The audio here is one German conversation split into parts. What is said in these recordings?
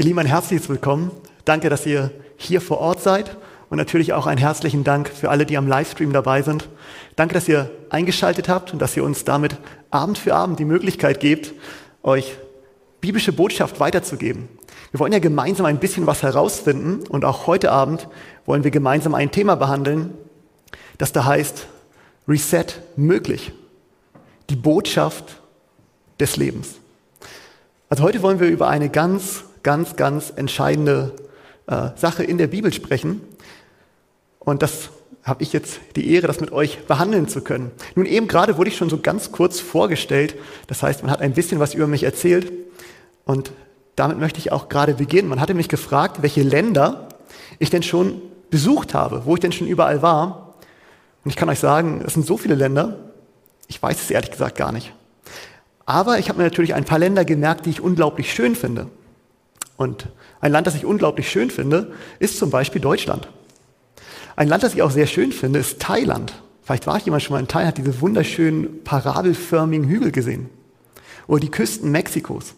Ihr Lieben, ein herzliches Willkommen. Danke, dass ihr hier vor Ort seid und natürlich auch einen herzlichen Dank für alle, die am Livestream dabei sind. Danke, dass ihr eingeschaltet habt und dass ihr uns damit Abend für Abend die Möglichkeit gebt, euch biblische Botschaft weiterzugeben. Wir wollen ja gemeinsam ein bisschen was herausfinden und auch heute Abend wollen wir gemeinsam ein Thema behandeln, das da heißt Reset möglich. Die Botschaft des Lebens. Also heute wollen wir über eine ganz ganz, ganz entscheidende äh, Sache in der Bibel sprechen. Und das habe ich jetzt die Ehre, das mit euch behandeln zu können. Nun eben gerade wurde ich schon so ganz kurz vorgestellt. Das heißt, man hat ein bisschen was über mich erzählt. Und damit möchte ich auch gerade beginnen. Man hatte mich gefragt, welche Länder ich denn schon besucht habe, wo ich denn schon überall war. Und ich kann euch sagen, es sind so viele Länder, ich weiß es ehrlich gesagt gar nicht. Aber ich habe mir natürlich ein paar Länder gemerkt, die ich unglaublich schön finde. Und ein Land, das ich unglaublich schön finde, ist zum Beispiel Deutschland. Ein Land, das ich auch sehr schön finde, ist Thailand. Vielleicht war ich jemand schon mal in Thailand, hat diese wunderschönen parabelförmigen Hügel gesehen. Oder die Küsten Mexikos.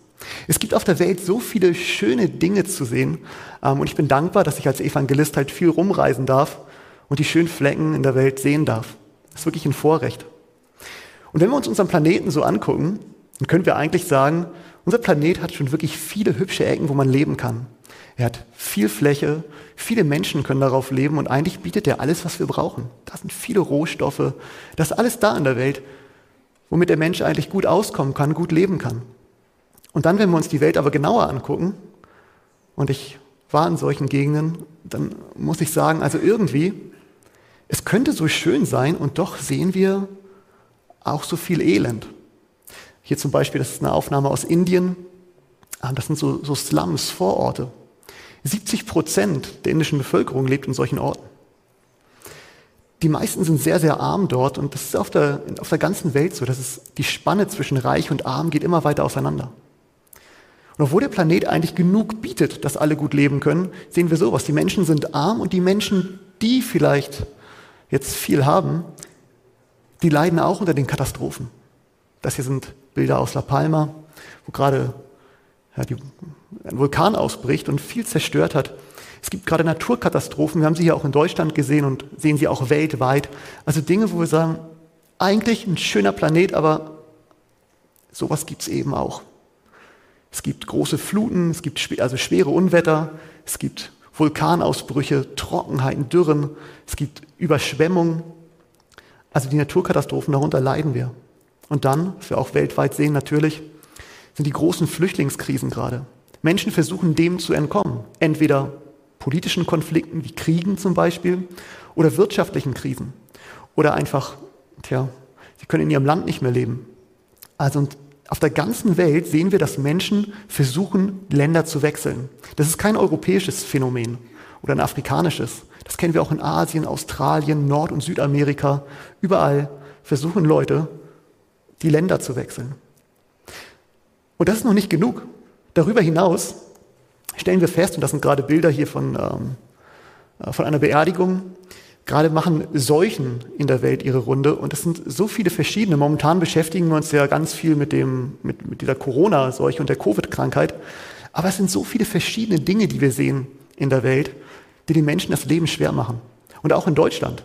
Es gibt auf der Welt so viele schöne Dinge zu sehen. Ähm, und ich bin dankbar, dass ich als Evangelist halt viel rumreisen darf und die schönen Flecken in der Welt sehen darf. Das ist wirklich ein Vorrecht. Und wenn wir uns unseren Planeten so angucken, dann können wir eigentlich sagen, unser Planet hat schon wirklich viele hübsche Ecken, wo man leben kann. Er hat viel Fläche, viele Menschen können darauf leben und eigentlich bietet er alles, was wir brauchen. Da sind viele Rohstoffe, das ist alles da in der Welt, womit der Mensch eigentlich gut auskommen kann, gut leben kann. Und dann, wenn wir uns die Welt aber genauer angucken, und ich war in solchen Gegenden, dann muss ich sagen, also irgendwie, es könnte so schön sein und doch sehen wir auch so viel Elend. Hier zum Beispiel, das ist eine Aufnahme aus Indien. Ah, das sind so, so Slums, Vororte. 70 Prozent der indischen Bevölkerung lebt in solchen Orten. Die meisten sind sehr, sehr arm dort und das ist auf der, auf der ganzen Welt so. Das ist, die Spanne zwischen Reich und Arm geht immer weiter auseinander. Und obwohl der Planet eigentlich genug bietet, dass alle gut leben können, sehen wir sowas. Die Menschen sind arm und die Menschen, die vielleicht jetzt viel haben, die leiden auch unter den Katastrophen. Das hier sind Bilder aus La Palma, wo gerade ja, die, ein Vulkan ausbricht und viel zerstört hat. Es gibt gerade Naturkatastrophen, wir haben sie hier auch in Deutschland gesehen und sehen sie auch weltweit. Also Dinge, wo wir sagen, eigentlich ein schöner Planet, aber sowas gibt es eben auch. Es gibt große Fluten, es gibt also schwere Unwetter, es gibt Vulkanausbrüche, Trockenheiten, Dürren, es gibt Überschwemmungen. Also die Naturkatastrophen, darunter leiden wir. Und dann, was wir auch weltweit sehen natürlich, sind die großen Flüchtlingskrisen gerade. Menschen versuchen dem zu entkommen. Entweder politischen Konflikten wie Kriegen zum Beispiel oder wirtschaftlichen Krisen. Oder einfach, tja, sie können in ihrem Land nicht mehr leben. Also auf der ganzen Welt sehen wir, dass Menschen versuchen, Länder zu wechseln. Das ist kein europäisches Phänomen oder ein afrikanisches. Das kennen wir auch in Asien, Australien, Nord- und Südamerika. Überall versuchen Leute, die Länder zu wechseln. Und das ist noch nicht genug. Darüber hinaus stellen wir fest, und das sind gerade Bilder hier von, ähm, äh, von einer Beerdigung, gerade machen Seuchen in der Welt ihre Runde und es sind so viele verschiedene. Momentan beschäftigen wir uns ja ganz viel mit, dem, mit, mit dieser Corona-Seuche und der Covid-Krankheit. Aber es sind so viele verschiedene Dinge, die wir sehen in der Welt, die den Menschen das Leben schwer machen. Und auch in Deutschland.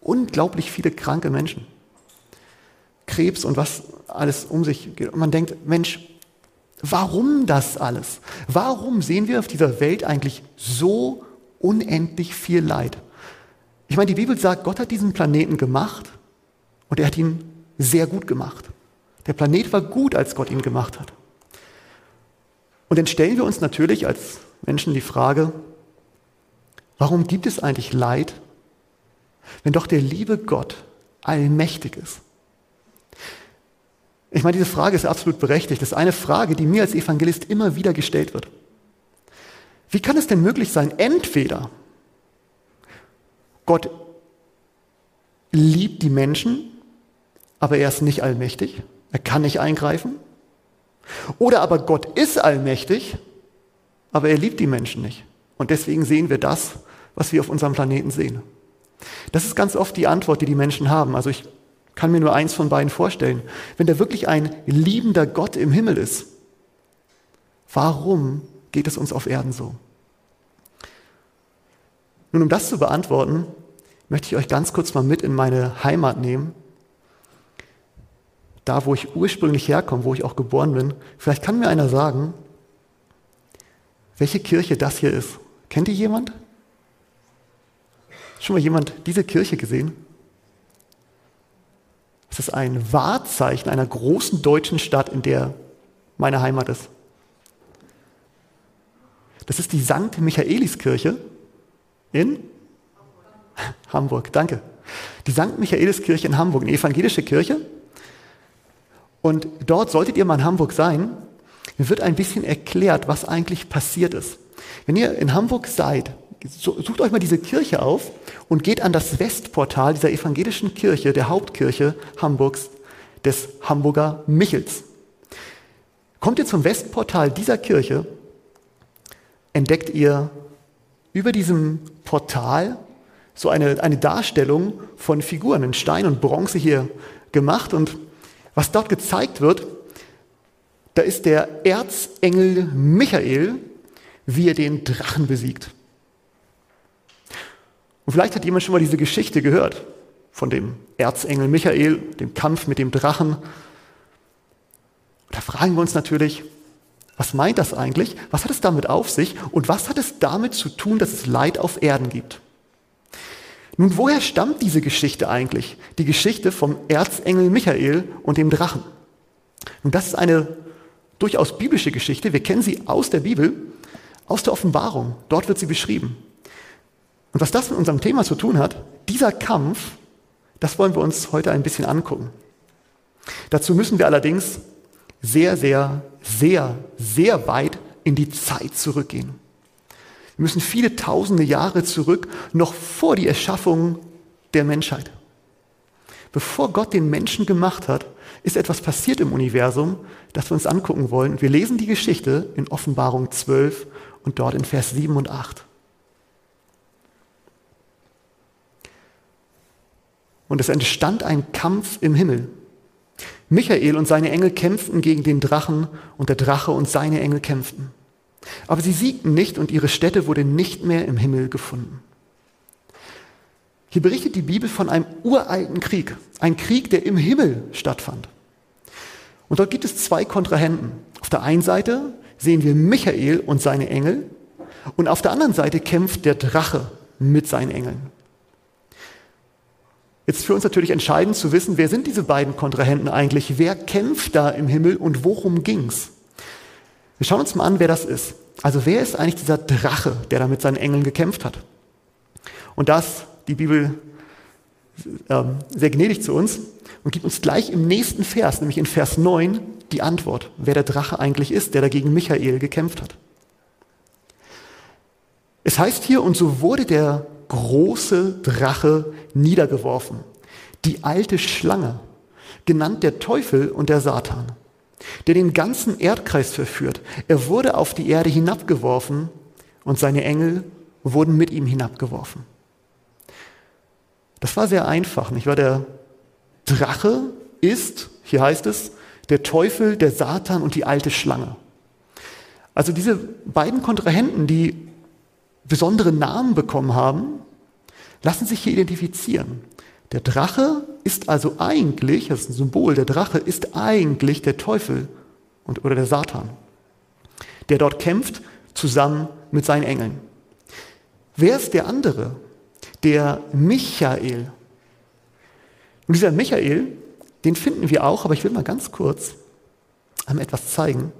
Unglaublich viele kranke Menschen. Krebs und was alles um sich geht. Und man denkt, Mensch, warum das alles? Warum sehen wir auf dieser Welt eigentlich so unendlich viel Leid? Ich meine, die Bibel sagt, Gott hat diesen Planeten gemacht und er hat ihn sehr gut gemacht. Der Planet war gut, als Gott ihn gemacht hat. Und dann stellen wir uns natürlich als Menschen die Frage, warum gibt es eigentlich Leid, wenn doch der liebe Gott allmächtig ist? Ich meine, diese Frage ist absolut berechtigt. Das ist eine Frage, die mir als Evangelist immer wieder gestellt wird. Wie kann es denn möglich sein, entweder Gott liebt die Menschen, aber er ist nicht allmächtig, er kann nicht eingreifen, oder aber Gott ist allmächtig, aber er liebt die Menschen nicht. Und deswegen sehen wir das, was wir auf unserem Planeten sehen. Das ist ganz oft die Antwort, die die Menschen haben. Also ich kann mir nur eins von beiden vorstellen. Wenn da wirklich ein liebender Gott im Himmel ist, warum geht es uns auf Erden so? Nun, um das zu beantworten, möchte ich euch ganz kurz mal mit in meine Heimat nehmen. Da, wo ich ursprünglich herkomme, wo ich auch geboren bin. Vielleicht kann mir einer sagen, welche Kirche das hier ist. Kennt ihr jemand? Schon mal jemand diese Kirche gesehen? Es ist ein Wahrzeichen einer großen deutschen Stadt, in der meine Heimat ist. Das ist die St. Michaeliskirche in Hamburg. Danke. Die St. Michaeliskirche in Hamburg, eine evangelische Kirche. Und dort solltet ihr mal in Hamburg sein. Wird ein bisschen erklärt, was eigentlich passiert ist. Wenn ihr in Hamburg seid, sucht euch mal diese Kirche auf und geht an das Westportal dieser evangelischen Kirche, der Hauptkirche Hamburgs, des Hamburger Michels. Kommt ihr zum Westportal dieser Kirche, entdeckt ihr über diesem Portal so eine, eine Darstellung von Figuren in Stein und Bronze hier gemacht. Und was dort gezeigt wird, da ist der Erzengel Michael, wie er den Drachen besiegt. Und vielleicht hat jemand schon mal diese Geschichte gehört von dem Erzengel Michael, dem Kampf mit dem Drachen. Und da fragen wir uns natürlich, was meint das eigentlich? Was hat es damit auf sich? Und was hat es damit zu tun, dass es Leid auf Erden gibt? Nun, woher stammt diese Geschichte eigentlich? Die Geschichte vom Erzengel Michael und dem Drachen. Und das ist eine durchaus biblische Geschichte. Wir kennen sie aus der Bibel, aus der Offenbarung. Dort wird sie beschrieben. Und was das mit unserem Thema zu tun hat, dieser Kampf, das wollen wir uns heute ein bisschen angucken. Dazu müssen wir allerdings sehr, sehr, sehr, sehr weit in die Zeit zurückgehen. Wir müssen viele tausende Jahre zurück, noch vor die Erschaffung der Menschheit. Bevor Gott den Menschen gemacht hat, ist etwas passiert im Universum, das wir uns angucken wollen. Wir lesen die Geschichte in Offenbarung 12 und dort in Vers 7 und 8. Und es entstand ein Kampf im Himmel. Michael und seine Engel kämpften gegen den Drachen und der Drache und seine Engel kämpften. Aber sie siegten nicht und ihre Stätte wurde nicht mehr im Himmel gefunden. Hier berichtet die Bibel von einem uralten Krieg, ein Krieg, der im Himmel stattfand. Und dort gibt es zwei Kontrahenten. Auf der einen Seite sehen wir Michael und seine Engel und auf der anderen Seite kämpft der Drache mit seinen Engeln. Jetzt für uns natürlich entscheidend zu wissen, wer sind diese beiden Kontrahenten eigentlich? Wer kämpft da im Himmel und worum ging's? Wir schauen uns mal an, wer das ist. Also wer ist eigentlich dieser Drache, der da mit seinen Engeln gekämpft hat? Und das, die Bibel ähm, sehr gnädig zu uns und gibt uns gleich im nächsten Vers, nämlich in Vers 9, die Antwort, wer der Drache eigentlich ist, der dagegen Michael gekämpft hat. Es heißt hier, und so wurde der große Drache niedergeworfen. Die alte Schlange, genannt der Teufel und der Satan, der den ganzen Erdkreis verführt. Er wurde auf die Erde hinabgeworfen und seine Engel wurden mit ihm hinabgeworfen. Das war sehr einfach, nicht wahr? Der Drache ist, hier heißt es, der Teufel, der Satan und die alte Schlange. Also diese beiden Kontrahenten, die besondere Namen bekommen haben, lassen sich hier identifizieren. Der Drache ist also eigentlich, das ist ein Symbol, der Drache ist eigentlich der Teufel und, oder der Satan, der dort kämpft zusammen mit seinen Engeln. Wer ist der andere? Der Michael. Und dieser Michael, den finden wir auch, aber ich will mal ganz kurz einmal etwas zeigen.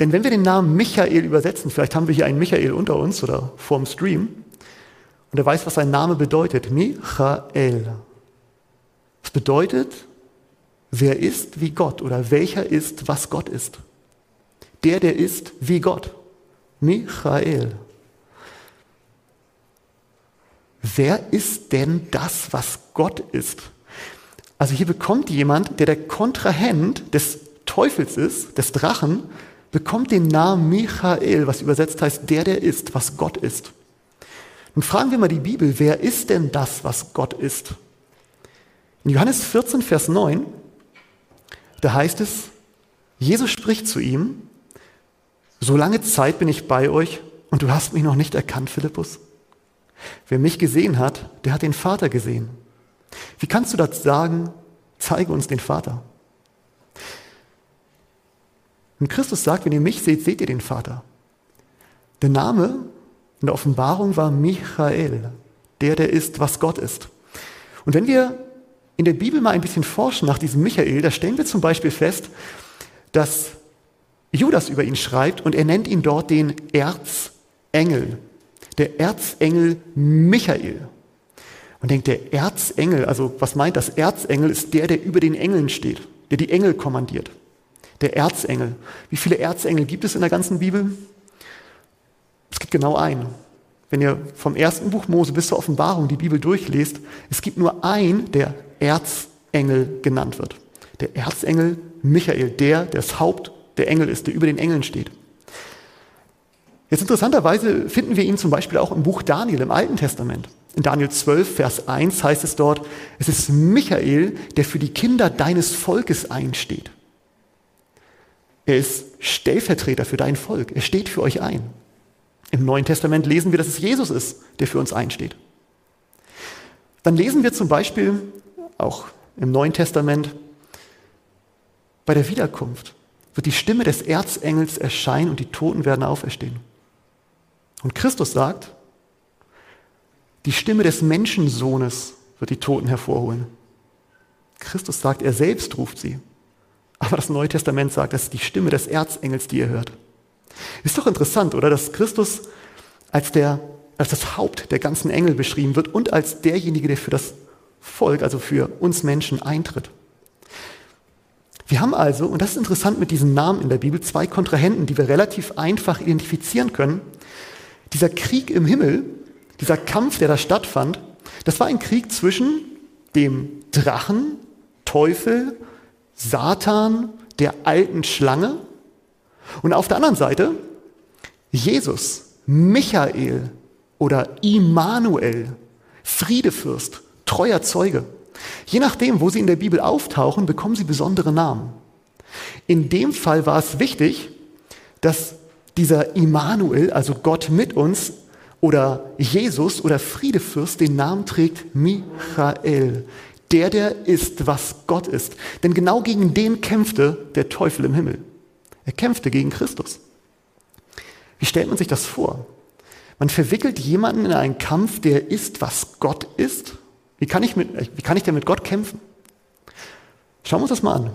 Denn wenn wir den Namen Michael übersetzen, vielleicht haben wir hier einen Michael unter uns oder vorm Stream, und er weiß, was sein Name bedeutet. Michael. Das bedeutet, wer ist wie Gott oder welcher ist, was Gott ist. Der, der ist wie Gott. Michael. Wer ist denn das, was Gott ist? Also hier bekommt jemand, der der Kontrahent des Teufels ist, des Drachen, bekommt den Namen Michael, was übersetzt heißt, der, der ist, was Gott ist. Und fragen wir mal die Bibel, wer ist denn das, was Gott ist? In Johannes 14, Vers 9, da heißt es, Jesus spricht zu ihm, so lange Zeit bin ich bei euch und du hast mich noch nicht erkannt, Philippus? Wer mich gesehen hat, der hat den Vater gesehen. Wie kannst du das sagen, zeige uns den Vater? Und Christus sagt, wenn ihr mich seht, seht ihr den Vater. Der Name in der Offenbarung war Michael, der, der ist, was Gott ist. Und wenn wir in der Bibel mal ein bisschen forschen nach diesem Michael, da stellen wir zum Beispiel fest, dass Judas über ihn schreibt und er nennt ihn dort den Erzengel. Der Erzengel Michael. Man denkt, der Erzengel, also was meint das? Erzengel ist der, der über den Engeln steht, der die Engel kommandiert. Der Erzengel. Wie viele Erzengel gibt es in der ganzen Bibel? Es gibt genau einen. Wenn ihr vom ersten Buch Mose bis zur Offenbarung die Bibel durchlest, es gibt nur einen, der Erzengel genannt wird. Der Erzengel Michael, der, der das Haupt der Engel ist, der über den Engeln steht. Jetzt interessanterweise finden wir ihn zum Beispiel auch im Buch Daniel im Alten Testament. In Daniel 12, Vers 1 heißt es dort, es ist Michael, der für die Kinder deines Volkes einsteht. Er ist Stellvertreter für dein Volk. Er steht für euch ein. Im Neuen Testament lesen wir, dass es Jesus ist, der für uns einsteht. Dann lesen wir zum Beispiel auch im Neuen Testament bei der Wiederkunft wird die Stimme des Erzengels erscheinen und die Toten werden auferstehen. Und Christus sagt, die Stimme des Menschensohnes wird die Toten hervorholen. Christus sagt, er selbst ruft sie. Aber das Neue Testament sagt, das ist die Stimme des Erzengels, die ihr hört. Ist doch interessant, oder? Dass Christus als, der, als das Haupt der ganzen Engel beschrieben wird und als derjenige, der für das Volk, also für uns Menschen eintritt. Wir haben also, und das ist interessant mit diesen Namen in der Bibel, zwei Kontrahenten, die wir relativ einfach identifizieren können. Dieser Krieg im Himmel, dieser Kampf, der da stattfand, das war ein Krieg zwischen dem Drachen, Teufel, Satan, der alten Schlange und auf der anderen Seite Jesus, Michael oder Immanuel, Friedefürst, treuer Zeuge. Je nachdem, wo sie in der Bibel auftauchen, bekommen sie besondere Namen. In dem Fall war es wichtig, dass dieser Immanuel, also Gott mit uns, oder Jesus oder Friedefürst den Namen trägt Michael, der, der ist, was Gott ist. Denn genau gegen den kämpfte der Teufel im Himmel. Er kämpfte gegen Christus. Wie stellt man sich das vor? Man verwickelt jemanden in einen Kampf, der ist, was Gott ist wie kann ich, mit, wie kann ich denn mit Gott kämpfen? Schauen wir uns das mal an.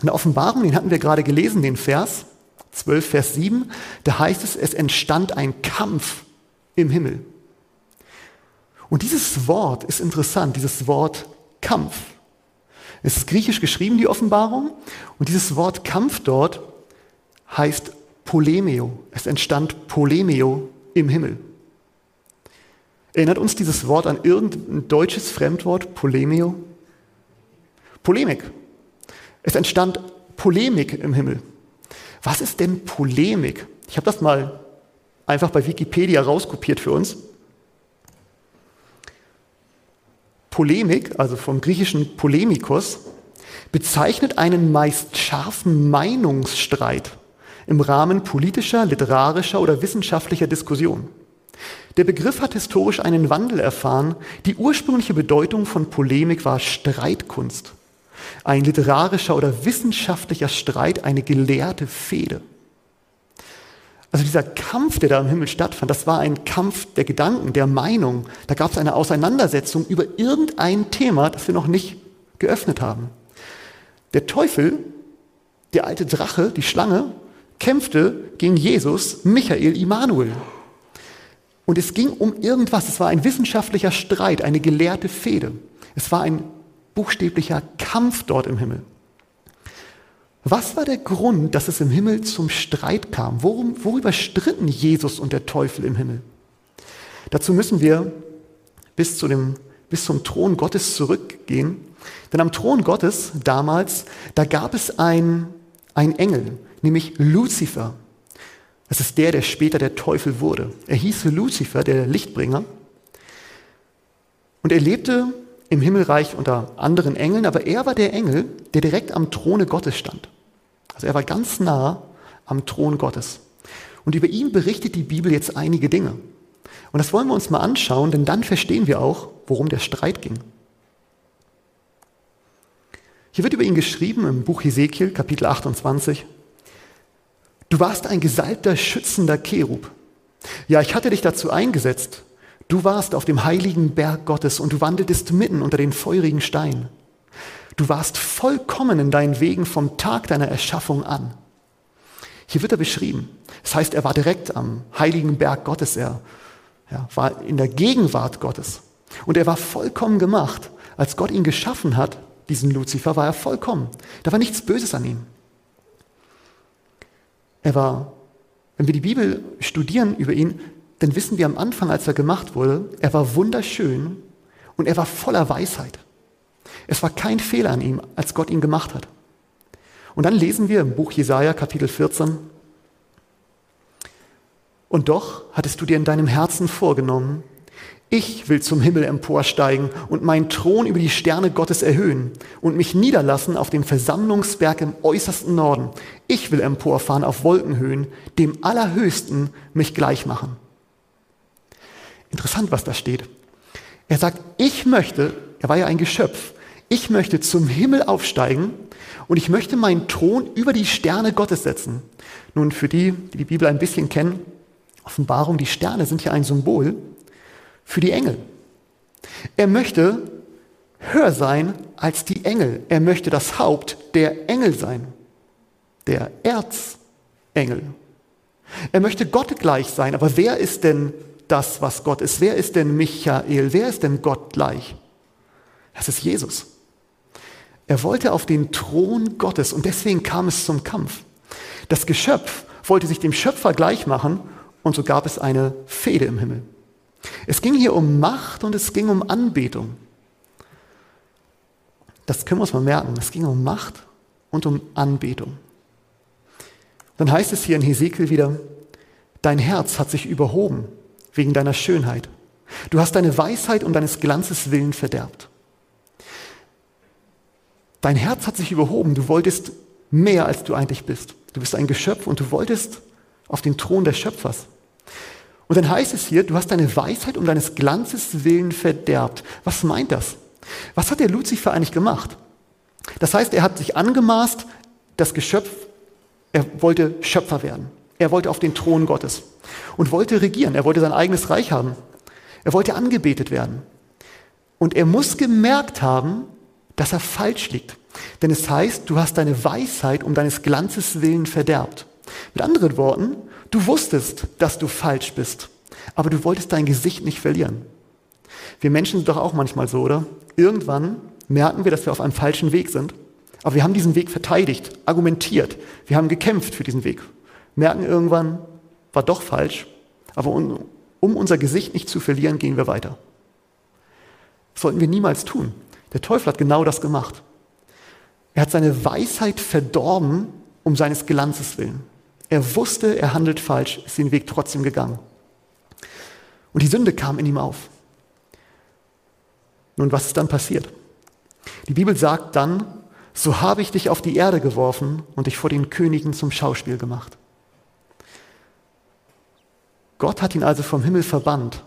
In der Offenbarung, den hatten wir gerade gelesen, den Vers 12, Vers 7, da heißt es, es entstand ein Kampf im Himmel. Und dieses Wort ist interessant, dieses Wort Kampf. Es ist griechisch geschrieben, die Offenbarung, und dieses Wort Kampf dort heißt Polemio. Es entstand Polemio im Himmel. Erinnert uns dieses Wort an irgendein deutsches Fremdwort, Polemio? Polemik. Es entstand Polemik im Himmel. Was ist denn Polemik? Ich habe das mal einfach bei Wikipedia rauskopiert für uns. Polemik, also vom griechischen Polemikos, bezeichnet einen meist scharfen Meinungsstreit im Rahmen politischer, literarischer oder wissenschaftlicher Diskussion. Der Begriff hat historisch einen Wandel erfahren. Die ursprüngliche Bedeutung von Polemik war Streitkunst. Ein literarischer oder wissenschaftlicher Streit, eine gelehrte Fehde. Also dieser Kampf, der da im Himmel stattfand, das war ein Kampf der Gedanken, der Meinung. Da gab es eine Auseinandersetzung über irgendein Thema, das wir noch nicht geöffnet haben. Der Teufel, der alte Drache, die Schlange, kämpfte gegen Jesus, Michael, Immanuel. Und es ging um irgendwas. Es war ein wissenschaftlicher Streit, eine gelehrte Fehde. Es war ein buchstäblicher Kampf dort im Himmel. Was war der Grund, dass es im Himmel zum Streit kam? Worum, worüber stritten Jesus und der Teufel im Himmel? Dazu müssen wir bis, zu dem, bis zum Thron Gottes zurückgehen. Denn am Thron Gottes damals, da gab es einen Engel, nämlich Luzifer. Das ist der, der später der Teufel wurde. Er hieß Luzifer, der Lichtbringer. Und er lebte im Himmelreich unter anderen Engeln, aber er war der Engel, der direkt am Throne Gottes stand. Also er war ganz nah am Thron Gottes. Und über ihn berichtet die Bibel jetzt einige Dinge. Und das wollen wir uns mal anschauen, denn dann verstehen wir auch, worum der Streit ging. Hier wird über ihn geschrieben im Buch Hesekiel, Kapitel 28. Du warst ein gesalbter, schützender Cherub. Ja, ich hatte dich dazu eingesetzt. Du warst auf dem heiligen Berg Gottes und du wandeltest mitten unter den feurigen Steinen. Du warst vollkommen in deinen Wegen vom Tag deiner Erschaffung an. Hier wird er beschrieben. Das heißt, er war direkt am heiligen Berg Gottes. Er ja, war in der Gegenwart Gottes. Und er war vollkommen gemacht. Als Gott ihn geschaffen hat, diesen Luzifer, war er vollkommen. Da war nichts Böses an ihm. Er war, wenn wir die Bibel studieren über ihn, dann wissen wir am Anfang, als er gemacht wurde, er war wunderschön und er war voller Weisheit. Es war kein Fehler an ihm, als Gott ihn gemacht hat. Und dann lesen wir im Buch Jesaja, Kapitel 14, und doch hattest du dir in deinem Herzen vorgenommen, ich will zum Himmel emporsteigen und meinen Thron über die Sterne Gottes erhöhen und mich niederlassen auf dem Versammlungsberg im äußersten Norden. Ich will emporfahren auf Wolkenhöhen, dem Allerhöchsten mich gleich machen. Interessant, was da steht. Er sagt, ich möchte, er war ja ein Geschöpf, ich möchte zum Himmel aufsteigen und ich möchte meinen Thron über die Sterne Gottes setzen. Nun, für die, die die Bibel ein bisschen kennen, Offenbarung, die Sterne sind ja ein Symbol für die Engel. Er möchte höher sein als die Engel. Er möchte das Haupt der Engel sein, der Erzengel. Er möchte Gott gleich sein, aber wer ist denn das, was Gott ist? Wer ist denn Michael? Wer ist denn Gott gleich? Das ist Jesus. Er wollte auf den Thron Gottes und deswegen kam es zum Kampf. Das Geschöpf wollte sich dem Schöpfer gleich machen und so gab es eine Fehde im Himmel. Es ging hier um Macht und es ging um Anbetung. Das können wir uns mal merken. Es ging um Macht und um Anbetung. Dann heißt es hier in Hesekiel wieder, dein Herz hat sich überhoben wegen deiner Schönheit. Du hast deine Weisheit um deines Glanzes willen verderbt. Dein Herz hat sich überhoben. Du wolltest mehr, als du eigentlich bist. Du bist ein Geschöpf und du wolltest auf den Thron des Schöpfers. Und dann heißt es hier, du hast deine Weisheit um deines Glanzes willen verderbt. Was meint das? Was hat der Luzifer eigentlich gemacht? Das heißt, er hat sich angemaßt, das Geschöpf, er wollte Schöpfer werden. Er wollte auf den Thron Gottes und wollte regieren. Er wollte sein eigenes Reich haben. Er wollte angebetet werden. Und er muss gemerkt haben, dass er falsch liegt. Denn es heißt, du hast deine Weisheit um deines Glanzes willen verderbt. Mit anderen Worten, Du wusstest, dass du falsch bist, aber du wolltest dein Gesicht nicht verlieren. Wir Menschen sind doch auch manchmal so, oder? Irgendwann merken wir, dass wir auf einem falschen Weg sind, aber wir haben diesen Weg verteidigt, argumentiert, wir haben gekämpft für diesen Weg, merken irgendwann, war doch falsch, aber um, um unser Gesicht nicht zu verlieren, gehen wir weiter. Das sollten wir niemals tun. Der Teufel hat genau das gemacht. Er hat seine Weisheit verdorben um seines Glanzes willen. Er wusste, er handelt falsch, ist den Weg trotzdem gegangen. Und die Sünde kam in ihm auf. Nun, was ist dann passiert? Die Bibel sagt dann, so habe ich dich auf die Erde geworfen und dich vor den Königen zum Schauspiel gemacht. Gott hat ihn also vom Himmel verbannt.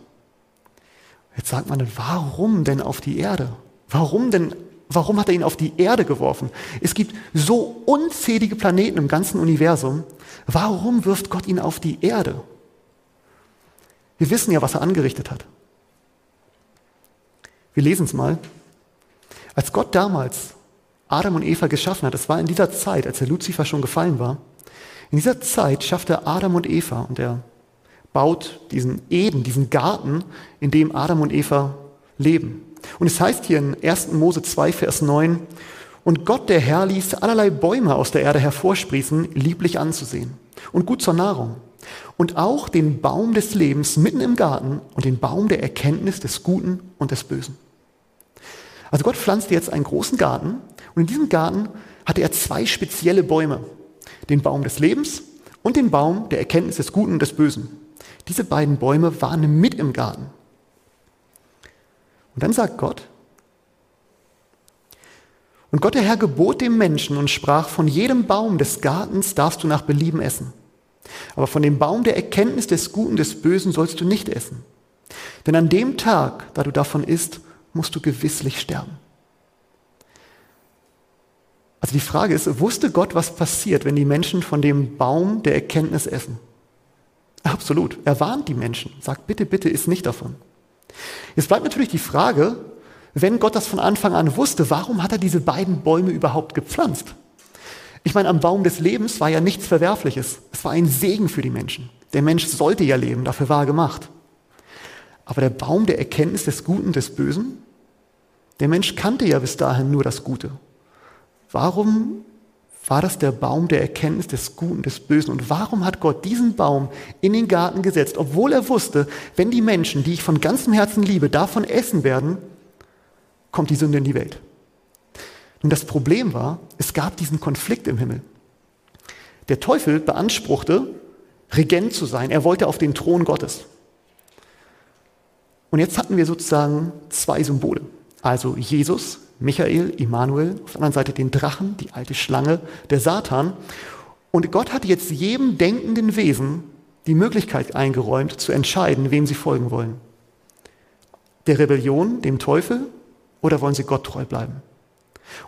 Jetzt sagt man, warum denn auf die Erde? Warum denn Warum hat er ihn auf die Erde geworfen? Es gibt so unzählige Planeten im ganzen Universum. Warum wirft Gott ihn auf die Erde? Wir wissen ja, was er angerichtet hat. Wir lesen es mal. Als Gott damals Adam und Eva geschaffen hat, das war in dieser Zeit, als der Luzifer schon gefallen war, in dieser Zeit schafft er Adam und Eva und er baut diesen Eden, diesen Garten, in dem Adam und Eva leben. Und es heißt hier in 1. Mose 2, Vers 9, und Gott der Herr ließ allerlei Bäume aus der Erde hervorsprießen, lieblich anzusehen und gut zur Nahrung. Und auch den Baum des Lebens mitten im Garten und den Baum der Erkenntnis des Guten und des Bösen. Also Gott pflanzte jetzt einen großen Garten und in diesem Garten hatte er zwei spezielle Bäume. Den Baum des Lebens und den Baum der Erkenntnis des Guten und des Bösen. Diese beiden Bäume waren mit im Garten. Und dann sagt Gott, und Gott der Herr gebot dem Menschen und sprach, von jedem Baum des Gartens darfst du nach Belieben essen. Aber von dem Baum der Erkenntnis des Guten, des Bösen sollst du nicht essen. Denn an dem Tag, da du davon isst, musst du gewisslich sterben. Also die Frage ist, wusste Gott, was passiert, wenn die Menschen von dem Baum der Erkenntnis essen? Absolut. Er warnt die Menschen, sagt, bitte, bitte, isst nicht davon. Jetzt bleibt natürlich die Frage, wenn Gott das von Anfang an wusste, warum hat er diese beiden Bäume überhaupt gepflanzt? Ich meine, am Baum des Lebens war ja nichts Verwerfliches. Es war ein Segen für die Menschen. Der Mensch sollte ja leben, dafür war er gemacht. Aber der Baum der Erkenntnis des Guten, des Bösen, der Mensch kannte ja bis dahin nur das Gute. Warum war das der Baum der Erkenntnis des Guten, des Bösen? Und warum hat Gott diesen Baum in den Garten gesetzt, obwohl er wusste, wenn die Menschen, die ich von ganzem Herzen liebe, davon essen werden, kommt die Sünde in die Welt? Und das Problem war, es gab diesen Konflikt im Himmel. Der Teufel beanspruchte, Regent zu sein. Er wollte auf den Thron Gottes. Und jetzt hatten wir sozusagen zwei Symbole. Also Jesus, Michael, Immanuel, auf der anderen Seite den Drachen, die alte Schlange, der Satan. Und Gott hat jetzt jedem denkenden Wesen die Möglichkeit eingeräumt, zu entscheiden, wem sie folgen wollen. Der Rebellion, dem Teufel, oder wollen sie Gott treu bleiben?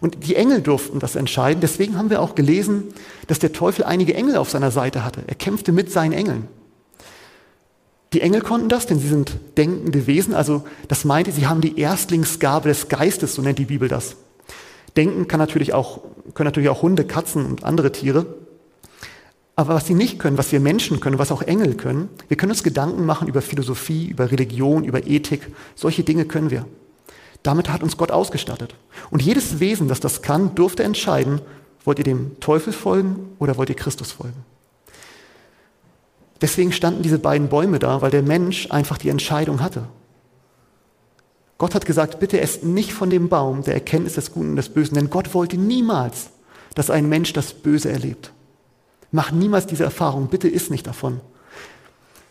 Und die Engel durften das entscheiden. Deswegen haben wir auch gelesen, dass der Teufel einige Engel auf seiner Seite hatte. Er kämpfte mit seinen Engeln. Die Engel konnten das, denn sie sind denkende Wesen. Also das meinte, sie haben die Erstlingsgabe des Geistes, so nennt die Bibel das. Denken kann natürlich auch, können natürlich auch Hunde, Katzen und andere Tiere. Aber was sie nicht können, was wir Menschen können, was auch Engel können, wir können uns Gedanken machen über Philosophie, über Religion, über Ethik. Solche Dinge können wir. Damit hat uns Gott ausgestattet. Und jedes Wesen, das das kann, durfte entscheiden, wollt ihr dem Teufel folgen oder wollt ihr Christus folgen. Deswegen standen diese beiden Bäume da, weil der Mensch einfach die Entscheidung hatte. Gott hat gesagt, bitte esst nicht von dem Baum der Erkenntnis des Guten und des Bösen, denn Gott wollte niemals, dass ein Mensch das Böse erlebt. Mach niemals diese Erfahrung, bitte isst nicht davon.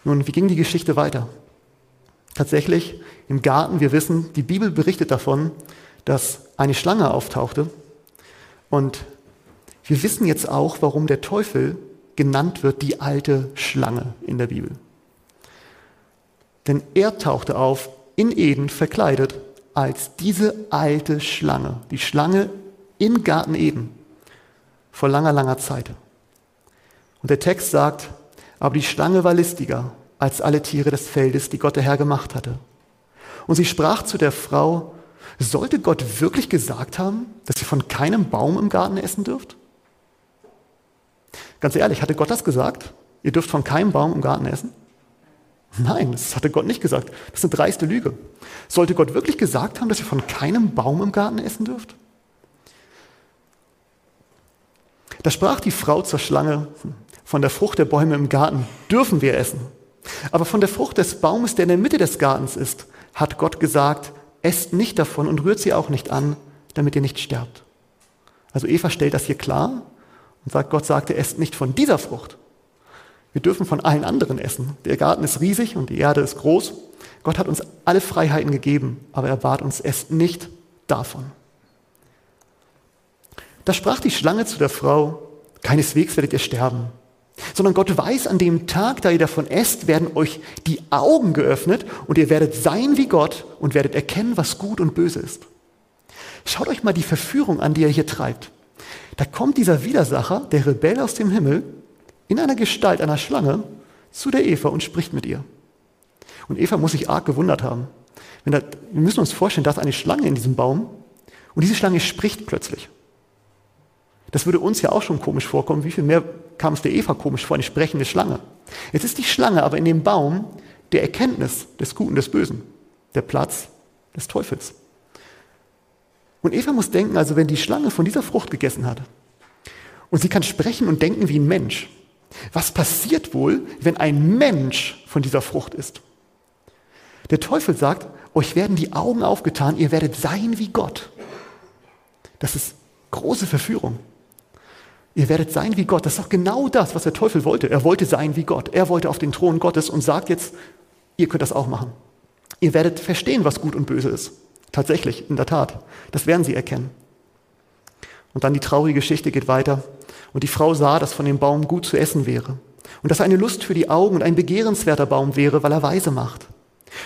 Nun, wie ging die Geschichte weiter? Tatsächlich im Garten, wir wissen, die Bibel berichtet davon, dass eine Schlange auftauchte. Und wir wissen jetzt auch, warum der Teufel genannt wird, die alte Schlange in der Bibel. Denn er tauchte auf in Eden verkleidet als diese alte Schlange, die Schlange im Garten Eden vor langer, langer Zeit. Und der Text sagt, aber die Schlange war listiger als alle Tiere des Feldes, die Gott der Herr gemacht hatte. Und sie sprach zu der Frau, sollte Gott wirklich gesagt haben, dass ihr von keinem Baum im Garten essen dürft? Ganz ehrlich, hatte Gott das gesagt? Ihr dürft von keinem Baum im Garten essen? Nein, das hatte Gott nicht gesagt. Das ist eine dreiste Lüge. Sollte Gott wirklich gesagt haben, dass ihr von keinem Baum im Garten essen dürft? Da sprach die Frau zur Schlange, von der Frucht der Bäume im Garten dürfen wir essen. Aber von der Frucht des Baumes, der in der Mitte des Gartens ist, hat Gott gesagt, esst nicht davon und rührt sie auch nicht an, damit ihr nicht sterbt. Also Eva stellt das hier klar und sagt, Gott sagte, esst nicht von dieser Frucht. Wir dürfen von allen anderen essen. Der Garten ist riesig und die Erde ist groß. Gott hat uns alle Freiheiten gegeben, aber er bat uns, esst nicht davon. Da sprach die Schlange zu der Frau, keineswegs werdet ihr sterben sondern Gott weiß, an dem Tag, da ihr davon esst, werden euch die Augen geöffnet und ihr werdet sein wie Gott und werdet erkennen, was gut und böse ist. Schaut euch mal die Verführung an, die er hier treibt. Da kommt dieser Widersacher, der Rebell aus dem Himmel, in einer Gestalt einer Schlange zu der Eva und spricht mit ihr. Und Eva muss sich arg gewundert haben. Da, wir müssen uns vorstellen, da ist eine Schlange in diesem Baum und diese Schlange spricht plötzlich. Das würde uns ja auch schon komisch vorkommen. Wie viel mehr kam es der Eva komisch vor, eine sprechende Schlange? Jetzt ist die Schlange aber in dem Baum der Erkenntnis des Guten, des Bösen, der Platz des Teufels. Und Eva muss denken, also wenn die Schlange von dieser Frucht gegessen hat und sie kann sprechen und denken wie ein Mensch, was passiert wohl, wenn ein Mensch von dieser Frucht ist? Der Teufel sagt, euch werden die Augen aufgetan, ihr werdet sein wie Gott. Das ist große Verführung. Ihr werdet sein wie Gott. Das ist doch genau das, was der Teufel wollte. Er wollte sein wie Gott. Er wollte auf den Thron Gottes und sagt jetzt, ihr könnt das auch machen. Ihr werdet verstehen, was gut und böse ist. Tatsächlich, in der Tat. Das werden sie erkennen. Und dann die traurige Geschichte geht weiter. Und die Frau sah, dass von dem Baum gut zu essen wäre und dass er eine Lust für die Augen und ein begehrenswerter Baum wäre, weil er weise macht.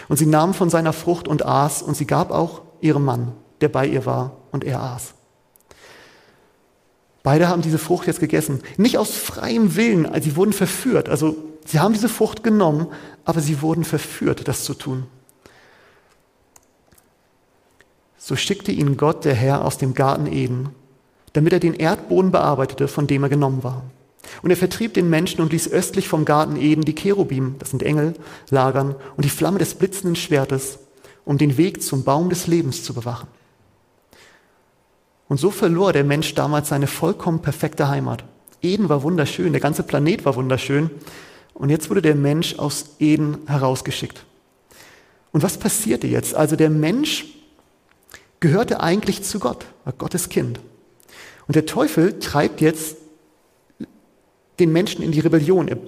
Und sie nahm von seiner Frucht und aß, und sie gab auch ihrem Mann, der bei ihr war, und er aß. Beide haben diese Frucht jetzt gegessen. Nicht aus freiem Willen, sie wurden verführt. Also sie haben diese Frucht genommen, aber sie wurden verführt, das zu tun. So schickte ihnen Gott, der Herr, aus dem Garten Eden, damit er den Erdboden bearbeitete, von dem er genommen war. Und er vertrieb den Menschen und ließ östlich vom Garten Eden die Cherubim, das sind Engel, lagern und die Flamme des blitzenden Schwertes, um den Weg zum Baum des Lebens zu bewachen. Und so verlor der Mensch damals seine vollkommen perfekte Heimat. Eden war wunderschön, der ganze Planet war wunderschön. Und jetzt wurde der Mensch aus Eden herausgeschickt. Und was passierte jetzt? Also der Mensch gehörte eigentlich zu Gott, war Gottes Kind. Und der Teufel treibt jetzt den Menschen in die Rebellion. Er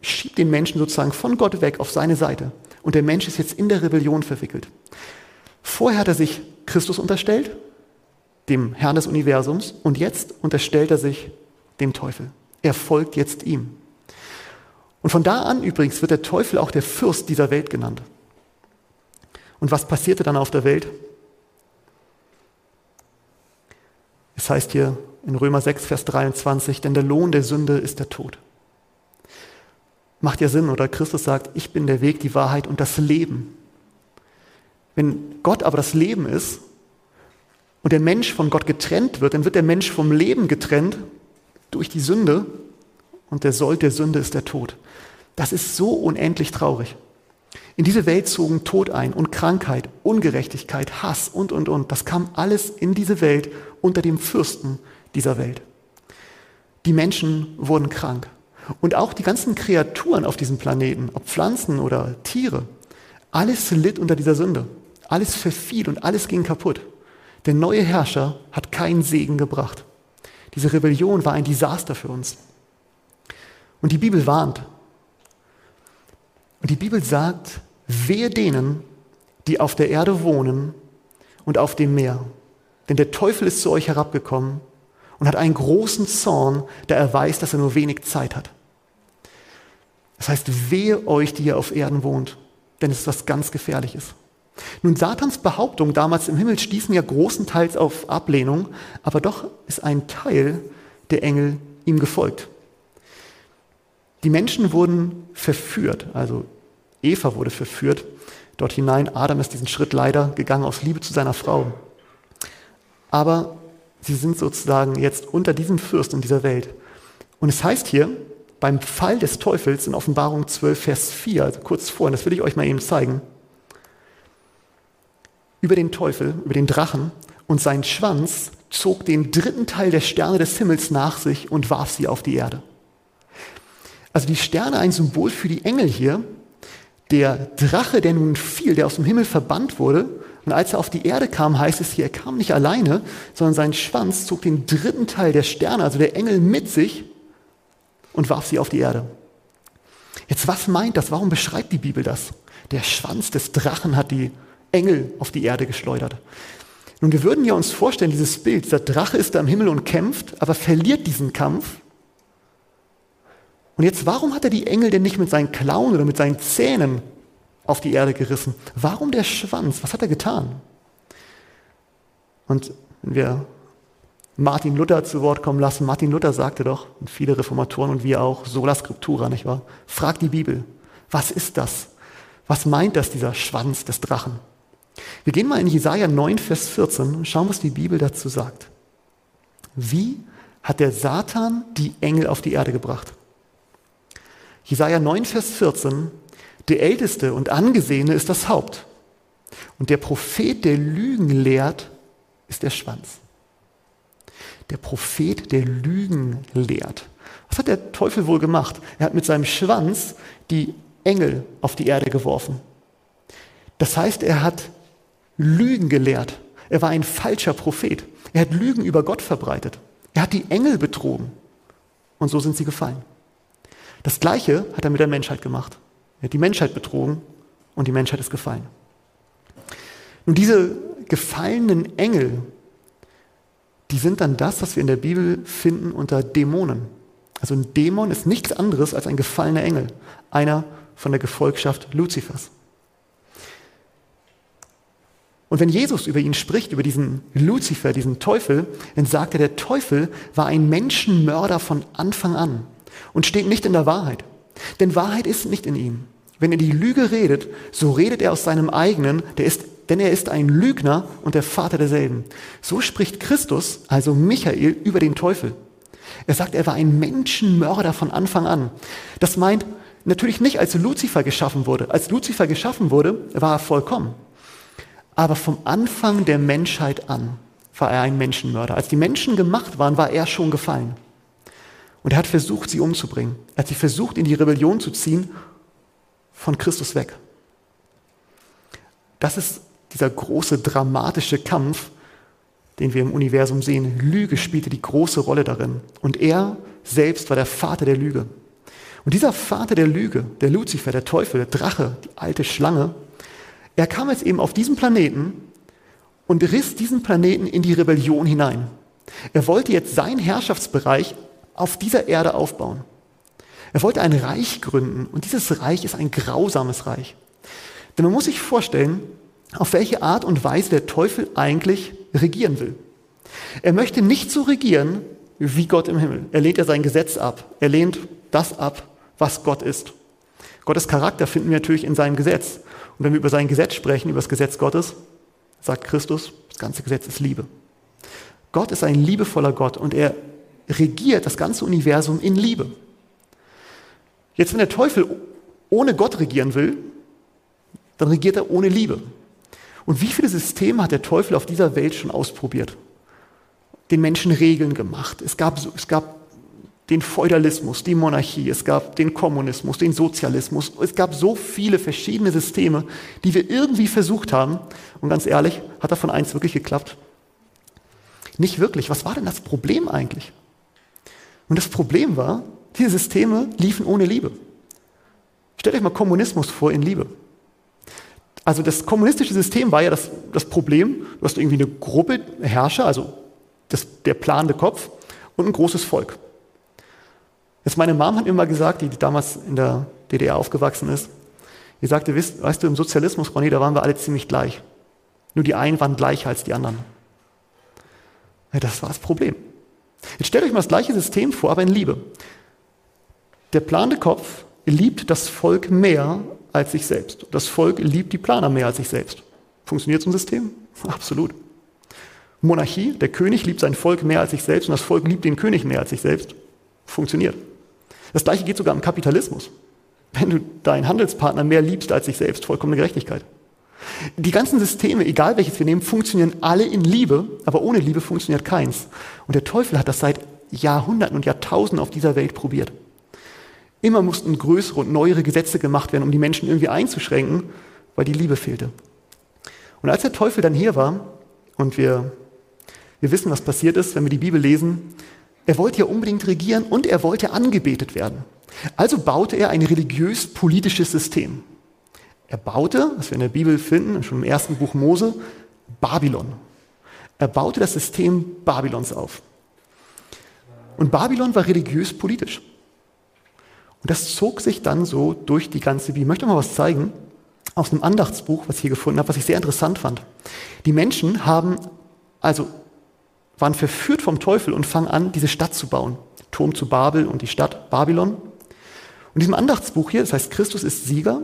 schiebt den Menschen sozusagen von Gott weg auf seine Seite. Und der Mensch ist jetzt in der Rebellion verwickelt. Vorher hat er sich Christus unterstellt, dem Herrn des Universums, und jetzt unterstellt er sich dem Teufel. Er folgt jetzt ihm. Und von da an übrigens wird der Teufel auch der Fürst dieser Welt genannt. Und was passierte dann auf der Welt? Es heißt hier in Römer 6, Vers 23, denn der Lohn der Sünde ist der Tod. Macht ja Sinn, oder? Christus sagt, ich bin der Weg, die Wahrheit und das Leben. Wenn Gott aber das Leben ist und der Mensch von Gott getrennt wird, dann wird der Mensch vom Leben getrennt durch die Sünde und der Sold der Sünde ist der Tod. Das ist so unendlich traurig. In diese Welt zogen Tod ein und Krankheit, Ungerechtigkeit, Hass und, und, und. Das kam alles in diese Welt unter dem Fürsten dieser Welt. Die Menschen wurden krank. Und auch die ganzen Kreaturen auf diesem Planeten, ob Pflanzen oder Tiere, alles litt unter dieser Sünde. Alles verfiel und alles ging kaputt. Der neue Herrscher hat keinen Segen gebracht. Diese Rebellion war ein Desaster für uns. Und die Bibel warnt, und die Bibel sagt, wehe denen, die auf der Erde wohnen und auf dem Meer. Denn der Teufel ist zu euch herabgekommen und hat einen großen Zorn, da er weiß, dass er nur wenig Zeit hat. Das heißt, wehe euch, die ihr auf Erden wohnt, denn es ist was ganz Gefährliches. Nun, Satans Behauptungen damals im Himmel stießen ja großenteils auf Ablehnung, aber doch ist ein Teil der Engel ihm gefolgt. Die Menschen wurden verführt, also Eva wurde verführt dort hinein. Adam ist diesen Schritt leider gegangen aus Liebe zu seiner Frau. Aber sie sind sozusagen jetzt unter diesem Fürst in dieser Welt. Und es heißt hier, beim Fall des Teufels in Offenbarung 12, Vers 4, also kurz vorhin, das will ich euch mal eben zeigen, über den Teufel, über den Drachen und sein Schwanz zog den dritten Teil der Sterne des Himmels nach sich und warf sie auf die Erde. Also die Sterne ein Symbol für die Engel hier. Der Drache, der nun fiel, der aus dem Himmel verbannt wurde, und als er auf die Erde kam, heißt es hier, er kam nicht alleine, sondern sein Schwanz zog den dritten Teil der Sterne, also der Engel, mit sich und warf sie auf die Erde. Jetzt, was meint das? Warum beschreibt die Bibel das? Der Schwanz des Drachen hat die Engel auf die Erde geschleudert. Nun, wir würden ja uns vorstellen, dieses Bild, dieser Drache ist da im Himmel und kämpft, aber verliert diesen Kampf und jetzt, warum hat er die Engel denn nicht mit seinen Klauen oder mit seinen Zähnen auf die Erde gerissen? Warum der Schwanz? Was hat er getan? Und wenn wir Martin Luther zu Wort kommen lassen, Martin Luther sagte doch, und viele Reformatoren und wir auch, sola scriptura, nicht wahr? Frag die Bibel. Was ist das? Was meint das, dieser Schwanz des Drachen? Wir gehen mal in Jesaja 9, Vers 14 und schauen, was die Bibel dazu sagt. Wie hat der Satan die Engel auf die Erde gebracht? Jesaja 9, Vers 14, der Älteste und Angesehene ist das Haupt. Und der Prophet, der Lügen lehrt, ist der Schwanz. Der Prophet, der Lügen lehrt. Was hat der Teufel wohl gemacht? Er hat mit seinem Schwanz die Engel auf die Erde geworfen. Das heißt, er hat Lügen gelehrt. Er war ein falscher Prophet. Er hat Lügen über Gott verbreitet. Er hat die Engel betrogen. Und so sind sie gefallen. Das Gleiche hat er mit der Menschheit gemacht. Er hat die Menschheit betrogen und die Menschheit ist gefallen. Nun, diese gefallenen Engel, die sind dann das, was wir in der Bibel finden unter Dämonen. Also ein Dämon ist nichts anderes als ein gefallener Engel, einer von der Gefolgschaft Luzifers. Und wenn Jesus über ihn spricht, über diesen Luzifer, diesen Teufel, dann sagt er, der Teufel war ein Menschenmörder von Anfang an und steht nicht in der Wahrheit. Denn Wahrheit ist nicht in ihm. Wenn er die Lüge redet, so redet er aus seinem eigenen, der ist, denn er ist ein Lügner und der Vater derselben. So spricht Christus, also Michael, über den Teufel. Er sagt, er war ein Menschenmörder von Anfang an. Das meint natürlich nicht, als Luzifer geschaffen wurde. Als Luzifer geschaffen wurde, war er vollkommen. Aber vom Anfang der Menschheit an war er ein Menschenmörder. Als die Menschen gemacht waren, war er schon gefallen. Und er hat versucht, sie umzubringen. Er hat sie versucht, in die Rebellion zu ziehen, von Christus weg. Das ist dieser große dramatische Kampf, den wir im Universum sehen. Lüge spielte die große Rolle darin. Und er selbst war der Vater der Lüge. Und dieser Vater der Lüge, der Luzifer, der Teufel, der Drache, die alte Schlange, er kam jetzt eben auf diesen Planeten und riss diesen Planeten in die Rebellion hinein. Er wollte jetzt seinen Herrschaftsbereich auf dieser Erde aufbauen. Er wollte ein Reich gründen und dieses Reich ist ein grausames Reich. Denn man muss sich vorstellen, auf welche Art und Weise der Teufel eigentlich regieren will. Er möchte nicht so regieren wie Gott im Himmel. Er lehnt ja sein Gesetz ab. Er lehnt das ab, was Gott ist. Gottes Charakter finden wir natürlich in seinem Gesetz. Und wenn wir über sein Gesetz sprechen, über das Gesetz Gottes, sagt Christus, das ganze Gesetz ist Liebe. Gott ist ein liebevoller Gott und er regiert das ganze Universum in Liebe. Jetzt, wenn der Teufel ohne Gott regieren will, dann regiert er ohne Liebe. Und wie viele Systeme hat der Teufel auf dieser Welt schon ausprobiert? Den Menschen Regeln gemacht. Es gab, es gab den Feudalismus, die Monarchie, es gab den Kommunismus, den Sozialismus. Es gab so viele verschiedene Systeme, die wir irgendwie versucht haben. Und ganz ehrlich, hat davon eins wirklich geklappt? Nicht wirklich. Was war denn das Problem eigentlich? Und das Problem war, diese Systeme liefen ohne Liebe. Stellt euch mal Kommunismus vor in Liebe. Also das kommunistische System war ja das, das Problem, du hast irgendwie eine Gruppe Herrscher, also das, der planende Kopf und ein großes Volk. Jetzt meine Mom hat mir mal gesagt, die damals in der DDR aufgewachsen ist, die sagte, weißt, weißt du, im Sozialismus, Ronny, da waren wir alle ziemlich gleich. Nur die einen waren gleicher als die anderen. Ja, das war das Problem. Jetzt stellt euch mal das gleiche System vor, aber in Liebe. Der planende Kopf liebt das Volk mehr als sich selbst. Das Volk liebt die Planer mehr als sich selbst. Funktioniert so ein System? Absolut. Monarchie, der König liebt sein Volk mehr als sich selbst und das Volk liebt den König mehr als sich selbst. Funktioniert. Das gleiche geht sogar im Kapitalismus. Wenn du deinen Handelspartner mehr liebst als dich selbst, vollkommene Gerechtigkeit. Die ganzen Systeme, egal welches wir nehmen, funktionieren alle in Liebe, aber ohne Liebe funktioniert keins. Und der Teufel hat das seit Jahrhunderten und Jahrtausenden auf dieser Welt probiert. Immer mussten größere und neuere Gesetze gemacht werden, um die Menschen irgendwie einzuschränken, weil die Liebe fehlte. Und als der Teufel dann hier war, und wir, wir wissen, was passiert ist, wenn wir die Bibel lesen, er wollte ja unbedingt regieren und er wollte angebetet werden. Also baute er ein religiös-politisches System. Er baute, was wir in der Bibel finden, schon im ersten Buch Mose, Babylon. Er baute das System Babylons auf. Und Babylon war religiös-politisch. Und das zog sich dann so durch die ganze Bibel. Ich möchte mal was zeigen aus einem Andachtsbuch, was ich hier gefunden habe, was ich sehr interessant fand. Die Menschen haben also waren verführt vom Teufel und fangen an, diese Stadt zu bauen. Turm zu Babel und die Stadt Babylon. Und in diesem Andachtsbuch hier, das heißt Christus ist Sieger,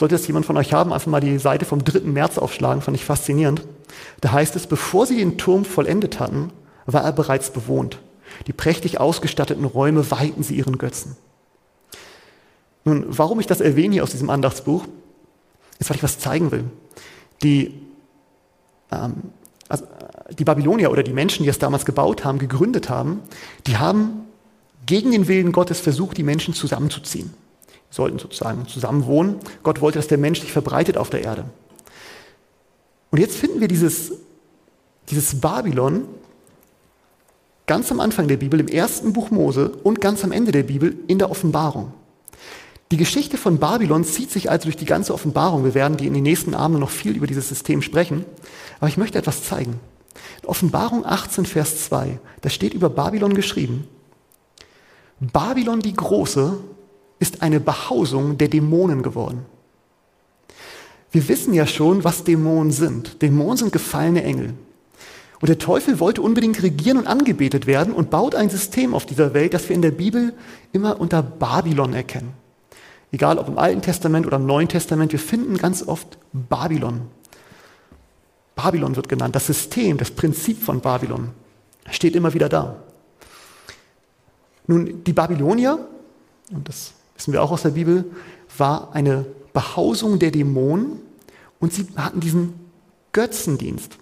sollte das jemand von euch haben, einfach mal die Seite vom 3. März aufschlagen, fand ich faszinierend. Da heißt es, bevor sie den Turm vollendet hatten, war er bereits bewohnt. Die prächtig ausgestatteten Räume weihten sie ihren Götzen. Nun, warum ich das erwähne hier aus diesem Andachtsbuch, ist, weil ich was zeigen will. Die, ähm, also die Babylonier oder die Menschen, die es damals gebaut haben, gegründet haben, die haben gegen den Willen Gottes versucht, die Menschen zusammenzuziehen. Sollten sozusagen zusammen wohnen. Gott wollte, dass der Mensch sich verbreitet auf der Erde. Und jetzt finden wir dieses, dieses Babylon ganz am Anfang der Bibel, im ersten Buch Mose und ganz am Ende der Bibel in der Offenbarung. Die Geschichte von Babylon zieht sich also durch die ganze Offenbarung. Wir werden die in den nächsten Abenden noch viel über dieses System sprechen. Aber ich möchte etwas zeigen. Offenbarung 18, Vers 2, da steht über Babylon geschrieben, Babylon die Große ist eine Behausung der Dämonen geworden. Wir wissen ja schon, was Dämonen sind. Dämonen sind gefallene Engel. Und der Teufel wollte unbedingt regieren und angebetet werden und baut ein System auf dieser Welt, das wir in der Bibel immer unter Babylon erkennen. Egal ob im Alten Testament oder im Neuen Testament, wir finden ganz oft Babylon. Babylon wird genannt, das System, das Prinzip von Babylon steht immer wieder da. Nun, die Babylonier, und das wissen wir auch aus der Bibel, war eine Behausung der Dämonen und sie hatten diesen Götzendienst.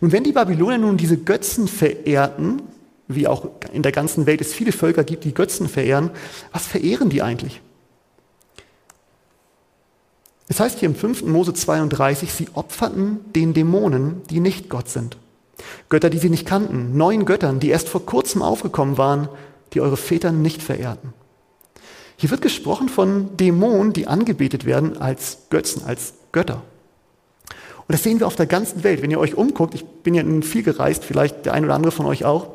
Nun, wenn die Babylonier nun diese Götzen verehrten, wie auch in der ganzen Welt es viele Völker gibt, die Götzen verehren, was verehren die eigentlich? Es heißt hier im 5. Mose 32, sie opferten den Dämonen, die nicht Gott sind. Götter, die sie nicht kannten, neuen Göttern, die erst vor kurzem aufgekommen waren, die eure Väter nicht verehrten. Hier wird gesprochen von Dämonen, die angebetet werden als Götzen, als Götter. Und das sehen wir auf der ganzen Welt. Wenn ihr euch umguckt, ich bin ja viel gereist, vielleicht der ein oder andere von euch auch,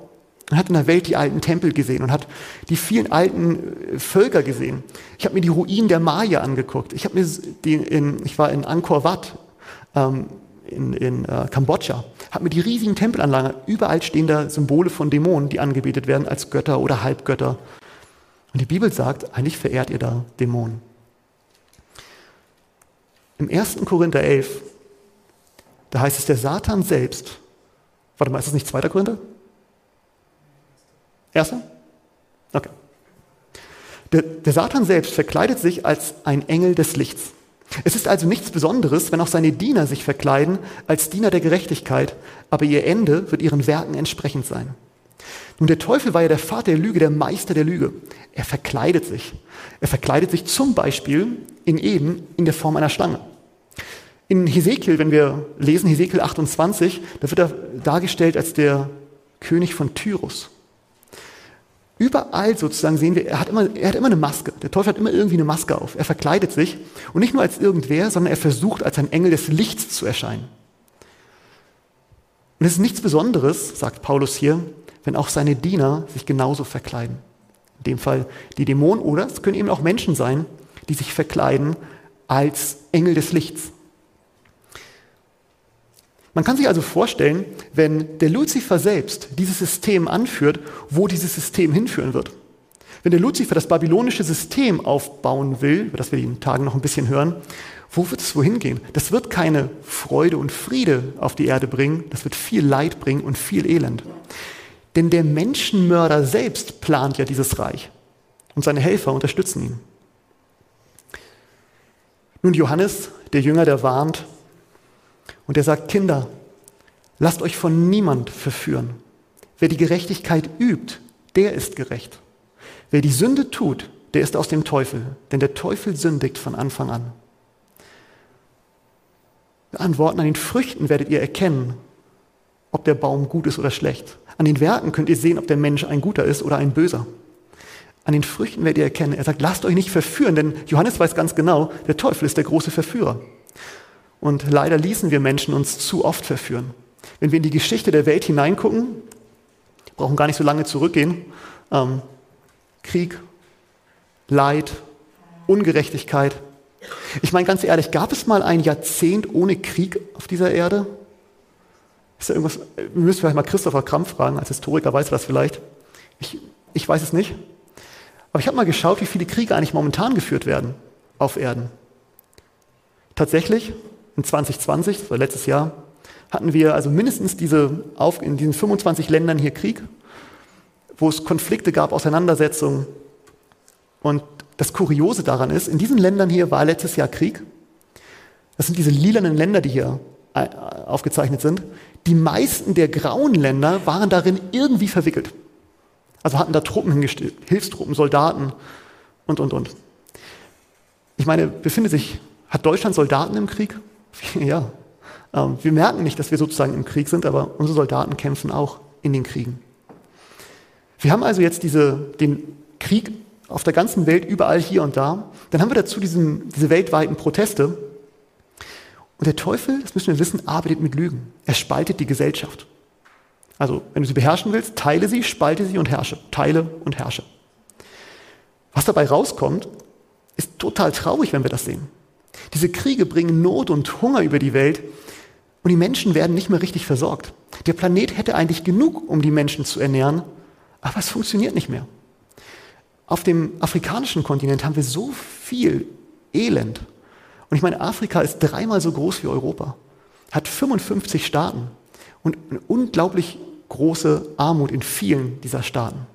und hat in der Welt die alten Tempel gesehen und hat die vielen alten äh, Völker gesehen. Ich habe mir die Ruinen der Maya angeguckt. Ich, mir die in, ich war in Angkor Wat ähm, in, in äh, Kambodscha, habe mir die riesigen Tempelanlagen, überall stehen da Symbole von Dämonen, die angebetet werden als Götter oder Halbgötter. Und die Bibel sagt, eigentlich verehrt ihr da Dämonen. Im 1. Korinther 11 da heißt es, der Satan selbst, warte mal, ist das nicht 2. Korinther? Erster? Okay. Der, der Satan selbst verkleidet sich als ein Engel des Lichts. Es ist also nichts Besonderes, wenn auch seine Diener sich verkleiden als Diener der Gerechtigkeit, aber ihr Ende wird ihren Werken entsprechend sein. Nun, der Teufel war ja der Vater der Lüge, der Meister der Lüge. Er verkleidet sich. Er verkleidet sich zum Beispiel in Eden in der Form einer Schlange. In Hesekiel, wenn wir lesen, Hesekiel 28, da wird er dargestellt als der König von Tyrus. Überall sozusagen sehen wir, er hat, immer, er hat immer eine Maske. Der Teufel hat immer irgendwie eine Maske auf. Er verkleidet sich und nicht nur als irgendwer, sondern er versucht als ein Engel des Lichts zu erscheinen. Und es ist nichts Besonderes, sagt Paulus hier, wenn auch seine Diener sich genauso verkleiden. In dem Fall die Dämonen oder es können eben auch Menschen sein, die sich verkleiden als Engel des Lichts. Man kann sich also vorstellen, wenn der Luzifer selbst dieses System anführt, wo dieses System hinführen wird. Wenn der Luzifer das babylonische System aufbauen will, über das wir in den Tagen noch ein bisschen hören, wo wird es wohin gehen? Das wird keine Freude und Friede auf die Erde bringen, das wird viel Leid bringen und viel Elend. Denn der Menschenmörder selbst plant ja dieses Reich und seine Helfer unterstützen ihn. Nun Johannes, der Jünger, der warnt, und er sagt, Kinder, lasst euch von niemand verführen. Wer die Gerechtigkeit übt, der ist gerecht. Wer die Sünde tut, der ist aus dem Teufel, denn der Teufel sündigt von Anfang an. An Worten, an den Früchten werdet ihr erkennen, ob der Baum gut ist oder schlecht. An den Werken könnt ihr sehen, ob der Mensch ein guter ist oder ein böser. An den Früchten werdet ihr erkennen. Er sagt, lasst euch nicht verführen, denn Johannes weiß ganz genau, der Teufel ist der große Verführer. Und leider ließen wir Menschen uns zu oft verführen. Wenn wir in die Geschichte der Welt hineingucken, brauchen gar nicht so lange zurückgehen, ähm, Krieg, Leid, Ungerechtigkeit. Ich meine ganz ehrlich, gab es mal ein Jahrzehnt ohne Krieg auf dieser Erde? Ist da irgendwas, wir müssen vielleicht mal Christopher Krampf fragen, als Historiker weiß er das vielleicht. Ich, ich weiß es nicht. Aber ich habe mal geschaut, wie viele Kriege eigentlich momentan geführt werden auf Erden. Tatsächlich in 2020, das war letztes Jahr, hatten wir also mindestens diese auf, in diesen 25 Ländern hier Krieg, wo es Konflikte gab, Auseinandersetzungen. Und das Kuriose daran ist, in diesen Ländern hier war letztes Jahr Krieg. Das sind diese lilanen Länder, die hier äh, aufgezeichnet sind. Die meisten der grauen Länder waren darin irgendwie verwickelt. Also hatten da Truppen hingestellt, Hilfstruppen, Soldaten und, und, und. Ich meine, befindet sich, hat Deutschland Soldaten im Krieg? Ja, ähm, wir merken nicht, dass wir sozusagen im Krieg sind, aber unsere Soldaten kämpfen auch in den Kriegen. Wir haben also jetzt diese, den Krieg auf der ganzen Welt, überall hier und da. Dann haben wir dazu diesen, diese weltweiten Proteste. Und der Teufel, das müssen wir wissen, arbeitet mit Lügen. Er spaltet die Gesellschaft. Also, wenn du sie beherrschen willst, teile sie, spalte sie und herrsche. Teile und herrsche. Was dabei rauskommt, ist total traurig, wenn wir das sehen. Diese Kriege bringen Not und Hunger über die Welt und die Menschen werden nicht mehr richtig versorgt. Der Planet hätte eigentlich genug, um die Menschen zu ernähren, aber es funktioniert nicht mehr. Auf dem afrikanischen Kontinent haben wir so viel Elend. Und ich meine, Afrika ist dreimal so groß wie Europa, hat 55 Staaten und eine unglaublich große Armut in vielen dieser Staaten.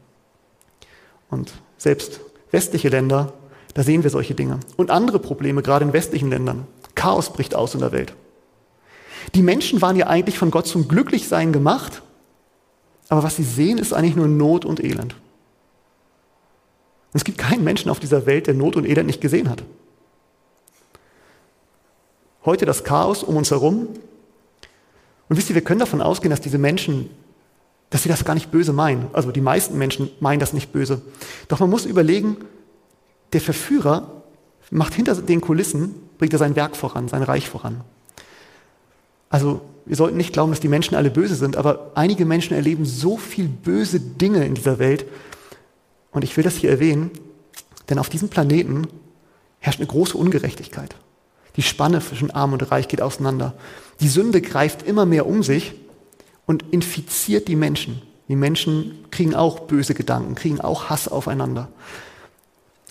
Und selbst westliche Länder, da sehen wir solche Dinge. Und andere Probleme, gerade in westlichen Ländern. Chaos bricht aus in der Welt. Die Menschen waren ja eigentlich von Gott zum Glücklichsein gemacht, aber was sie sehen, ist eigentlich nur Not und Elend. Und es gibt keinen Menschen auf dieser Welt, der Not und Elend nicht gesehen hat. Heute das Chaos um uns herum. Und wisst ihr, wir können davon ausgehen, dass diese Menschen, dass sie das gar nicht böse meinen. Also die meisten Menschen meinen das nicht böse. Doch man muss überlegen, der Verführer macht hinter den Kulissen, bringt er sein Werk voran, sein Reich voran. Also wir sollten nicht glauben, dass die Menschen alle böse sind, aber einige Menschen erleben so viel böse Dinge in dieser Welt. Und ich will das hier erwähnen, denn auf diesem Planeten herrscht eine große Ungerechtigkeit. Die Spanne zwischen Arm und Reich geht auseinander. Die Sünde greift immer mehr um sich und infiziert die Menschen. Die Menschen kriegen auch böse Gedanken, kriegen auch Hass aufeinander.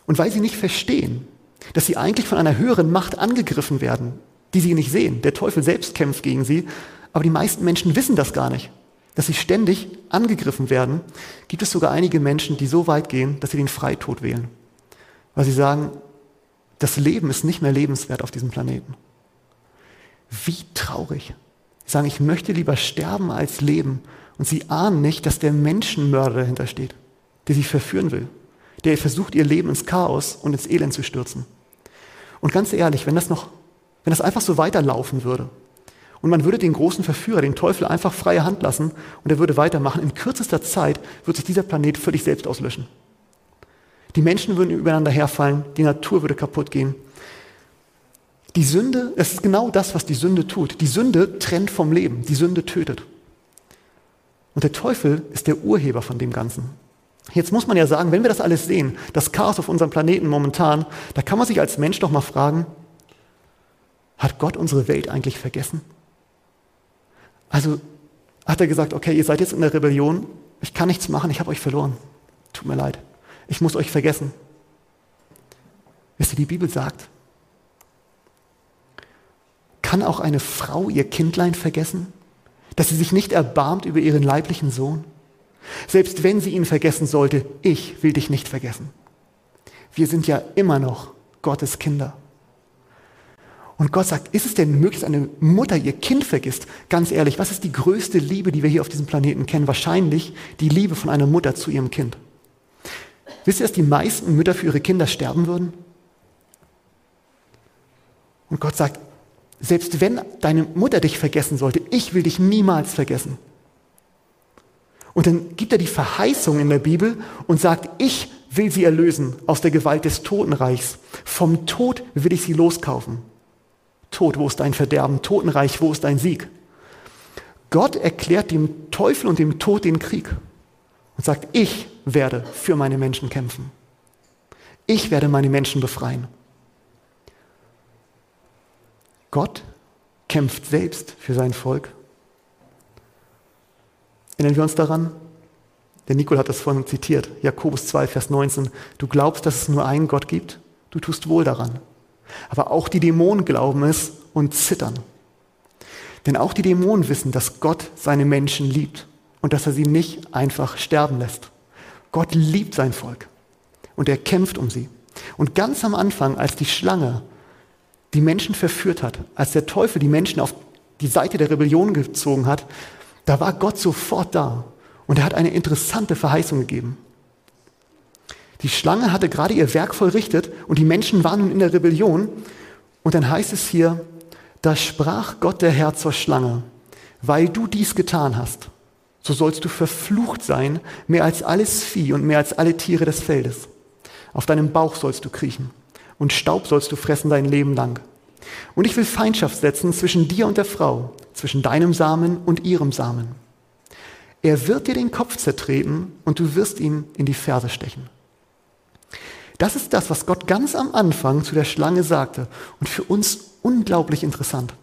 Und weil sie nicht verstehen, dass sie eigentlich von einer höheren Macht angegriffen werden, die sie nicht sehen. Der Teufel selbst kämpft gegen sie, aber die meisten Menschen wissen das gar nicht, dass sie ständig angegriffen werden. Gibt es sogar einige Menschen, die so weit gehen, dass sie den Freitod wählen, weil sie sagen, das Leben ist nicht mehr lebenswert auf diesem Planeten. Wie traurig. Sie sagen, ich möchte lieber sterben als leben. Und sie ahnen nicht, dass der Menschenmörder dahinter steht, der sie verführen will, der versucht, ihr Leben ins Chaos und ins Elend zu stürzen. Und ganz ehrlich, wenn das noch wenn das einfach so weiterlaufen würde und man würde den großen Verführer, den Teufel, einfach freie Hand lassen und er würde weitermachen, in kürzester Zeit würde sich dieser Planet völlig selbst auslöschen. Die Menschen würden übereinander herfallen, die Natur würde kaputt gehen. Die Sünde, es ist genau das, was die Sünde tut. Die Sünde trennt vom Leben, die Sünde tötet. Und der Teufel ist der Urheber von dem Ganzen. Jetzt muss man ja sagen, wenn wir das alles sehen, das Chaos auf unserem Planeten momentan, da kann man sich als Mensch doch mal fragen, hat Gott unsere Welt eigentlich vergessen? Also hat er gesagt, okay, ihr seid jetzt in der Rebellion, ich kann nichts machen, ich habe euch verloren. Tut mir leid, ich muss euch vergessen. Wisst ihr, die Bibel sagt, kann auch eine Frau ihr Kindlein vergessen, dass sie sich nicht erbarmt über ihren leiblichen Sohn? Selbst wenn sie ihn vergessen sollte, ich will dich nicht vergessen. Wir sind ja immer noch Gottes Kinder. Und Gott sagt, ist es denn möglich, dass eine Mutter ihr Kind vergisst? Ganz ehrlich, was ist die größte Liebe, die wir hier auf diesem Planeten kennen? Wahrscheinlich die Liebe von einer Mutter zu ihrem Kind. Wisst ihr, dass die meisten Mütter für ihre Kinder sterben würden? Und Gott sagt, selbst wenn deine Mutter dich vergessen sollte, ich will dich niemals vergessen. Und dann gibt er die Verheißung in der Bibel und sagt, ich will sie erlösen aus der Gewalt des Totenreichs. Vom Tod will ich sie loskaufen. Tod, wo ist dein Verderben? Totenreich, wo ist dein Sieg? Gott erklärt dem Teufel und dem Tod den Krieg und sagt, ich werde für meine Menschen kämpfen. Ich werde meine Menschen befreien. Gott kämpft selbst für sein Volk. Erinnern wir uns daran? Der Nicol hat das vorhin zitiert, Jakobus 2, Vers 19. Du glaubst, dass es nur einen Gott gibt? Du tust wohl daran. Aber auch die Dämonen glauben es und zittern. Denn auch die Dämonen wissen, dass Gott seine Menschen liebt und dass er sie nicht einfach sterben lässt. Gott liebt sein Volk und er kämpft um sie. Und ganz am Anfang, als die Schlange die Menschen verführt hat, als der Teufel die Menschen auf die Seite der Rebellion gezogen hat, da war Gott sofort da und er hat eine interessante Verheißung gegeben. Die Schlange hatte gerade ihr Werk vollrichtet und die Menschen waren nun in der Rebellion. Und dann heißt es hier, da sprach Gott der Herr zur Schlange, weil du dies getan hast, so sollst du verflucht sein, mehr als alles Vieh und mehr als alle Tiere des Feldes. Auf deinem Bauch sollst du kriechen und Staub sollst du fressen dein Leben lang. Und ich will Feindschaft setzen zwischen dir und der Frau, zwischen deinem Samen und ihrem Samen. Er wird dir den Kopf zertreten und du wirst ihn in die Ferse stechen. Das ist das, was Gott ganz am Anfang zu der Schlange sagte und für uns unglaublich interessant.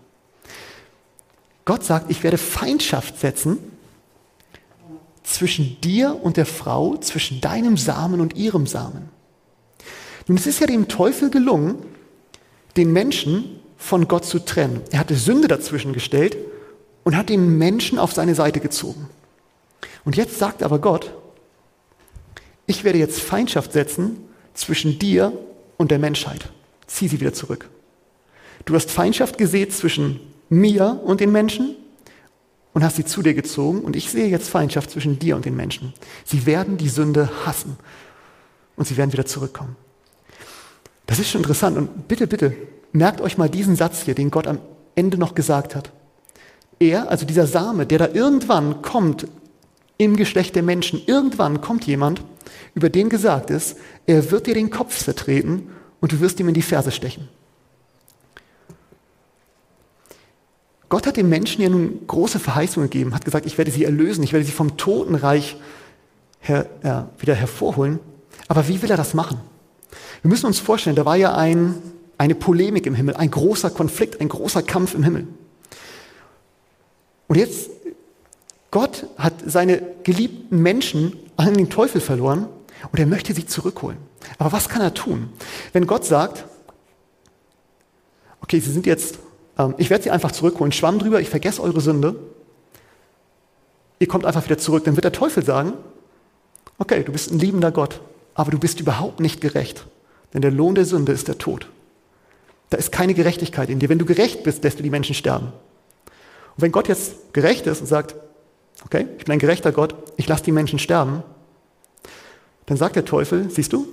Gott sagt, ich werde Feindschaft setzen zwischen dir und der Frau, zwischen deinem Samen und ihrem Samen. Nun, es ist ja dem Teufel gelungen, den Menschen von Gott zu trennen. Er hatte Sünde dazwischen gestellt und hat den Menschen auf seine Seite gezogen. Und jetzt sagt aber Gott, ich werde jetzt Feindschaft setzen zwischen dir und der Menschheit. Zieh sie wieder zurück. Du hast Feindschaft gesät zwischen mir und den Menschen und hast sie zu dir gezogen und ich sehe jetzt Feindschaft zwischen dir und den Menschen. Sie werden die Sünde hassen und sie werden wieder zurückkommen. Das ist schon interessant und bitte, bitte, merkt euch mal diesen Satz hier, den Gott am Ende noch gesagt hat. Er, also dieser Same, der da irgendwann kommt im Geschlecht der Menschen, irgendwann kommt jemand, über den gesagt ist, er wird dir den Kopf zertreten und du wirst ihm in die Ferse stechen. Gott hat den Menschen ja nun große Verheißungen gegeben, hat gesagt, ich werde sie erlösen, ich werde sie vom Totenreich her, äh, wieder hervorholen. Aber wie will er das machen? Wir müssen uns vorstellen, da war ja ein, eine Polemik im Himmel, ein großer Konflikt, ein großer Kampf im Himmel. Und jetzt, Gott hat seine geliebten Menschen an den Teufel verloren und er möchte sie zurückholen. Aber was kann er tun? Wenn Gott sagt, okay, sie sind jetzt, ich werde sie einfach zurückholen, schwamm drüber, ich vergesse eure Sünde, ihr kommt einfach wieder zurück, dann wird der Teufel sagen, okay, du bist ein liebender Gott, aber du bist überhaupt nicht gerecht, denn der Lohn der Sünde ist der Tod. Da ist keine Gerechtigkeit in dir. Wenn du gerecht bist, lässt du die Menschen sterben. Und wenn Gott jetzt gerecht ist und sagt, okay, ich bin ein gerechter Gott, ich lasse die Menschen sterben, dann sagt der Teufel, siehst du,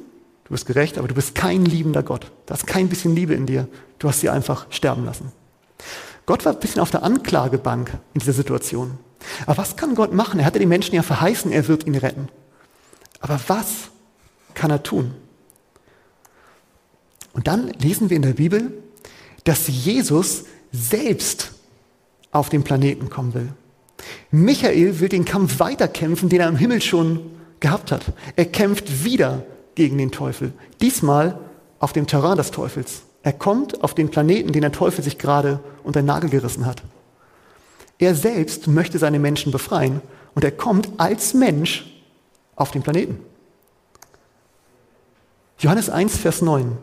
du bist gerecht, aber du bist kein liebender Gott. Da ist kein bisschen Liebe in dir. Du hast sie einfach sterben lassen. Gott war ein bisschen auf der Anklagebank in dieser Situation. Aber was kann Gott machen? Er hatte den Menschen ja verheißen, er wird ihn retten. Aber was kann er tun? Und dann lesen wir in der Bibel, dass Jesus selbst auf den Planeten kommen will. Michael will den Kampf weiterkämpfen, den er im Himmel schon gehabt hat. Er kämpft wieder gegen den Teufel. Diesmal auf dem Terrain des Teufels. Er kommt auf den Planeten, den der Teufel sich gerade unter den Nagel gerissen hat. Er selbst möchte seine Menschen befreien und er kommt als Mensch auf den Planeten. Johannes 1, Vers 9.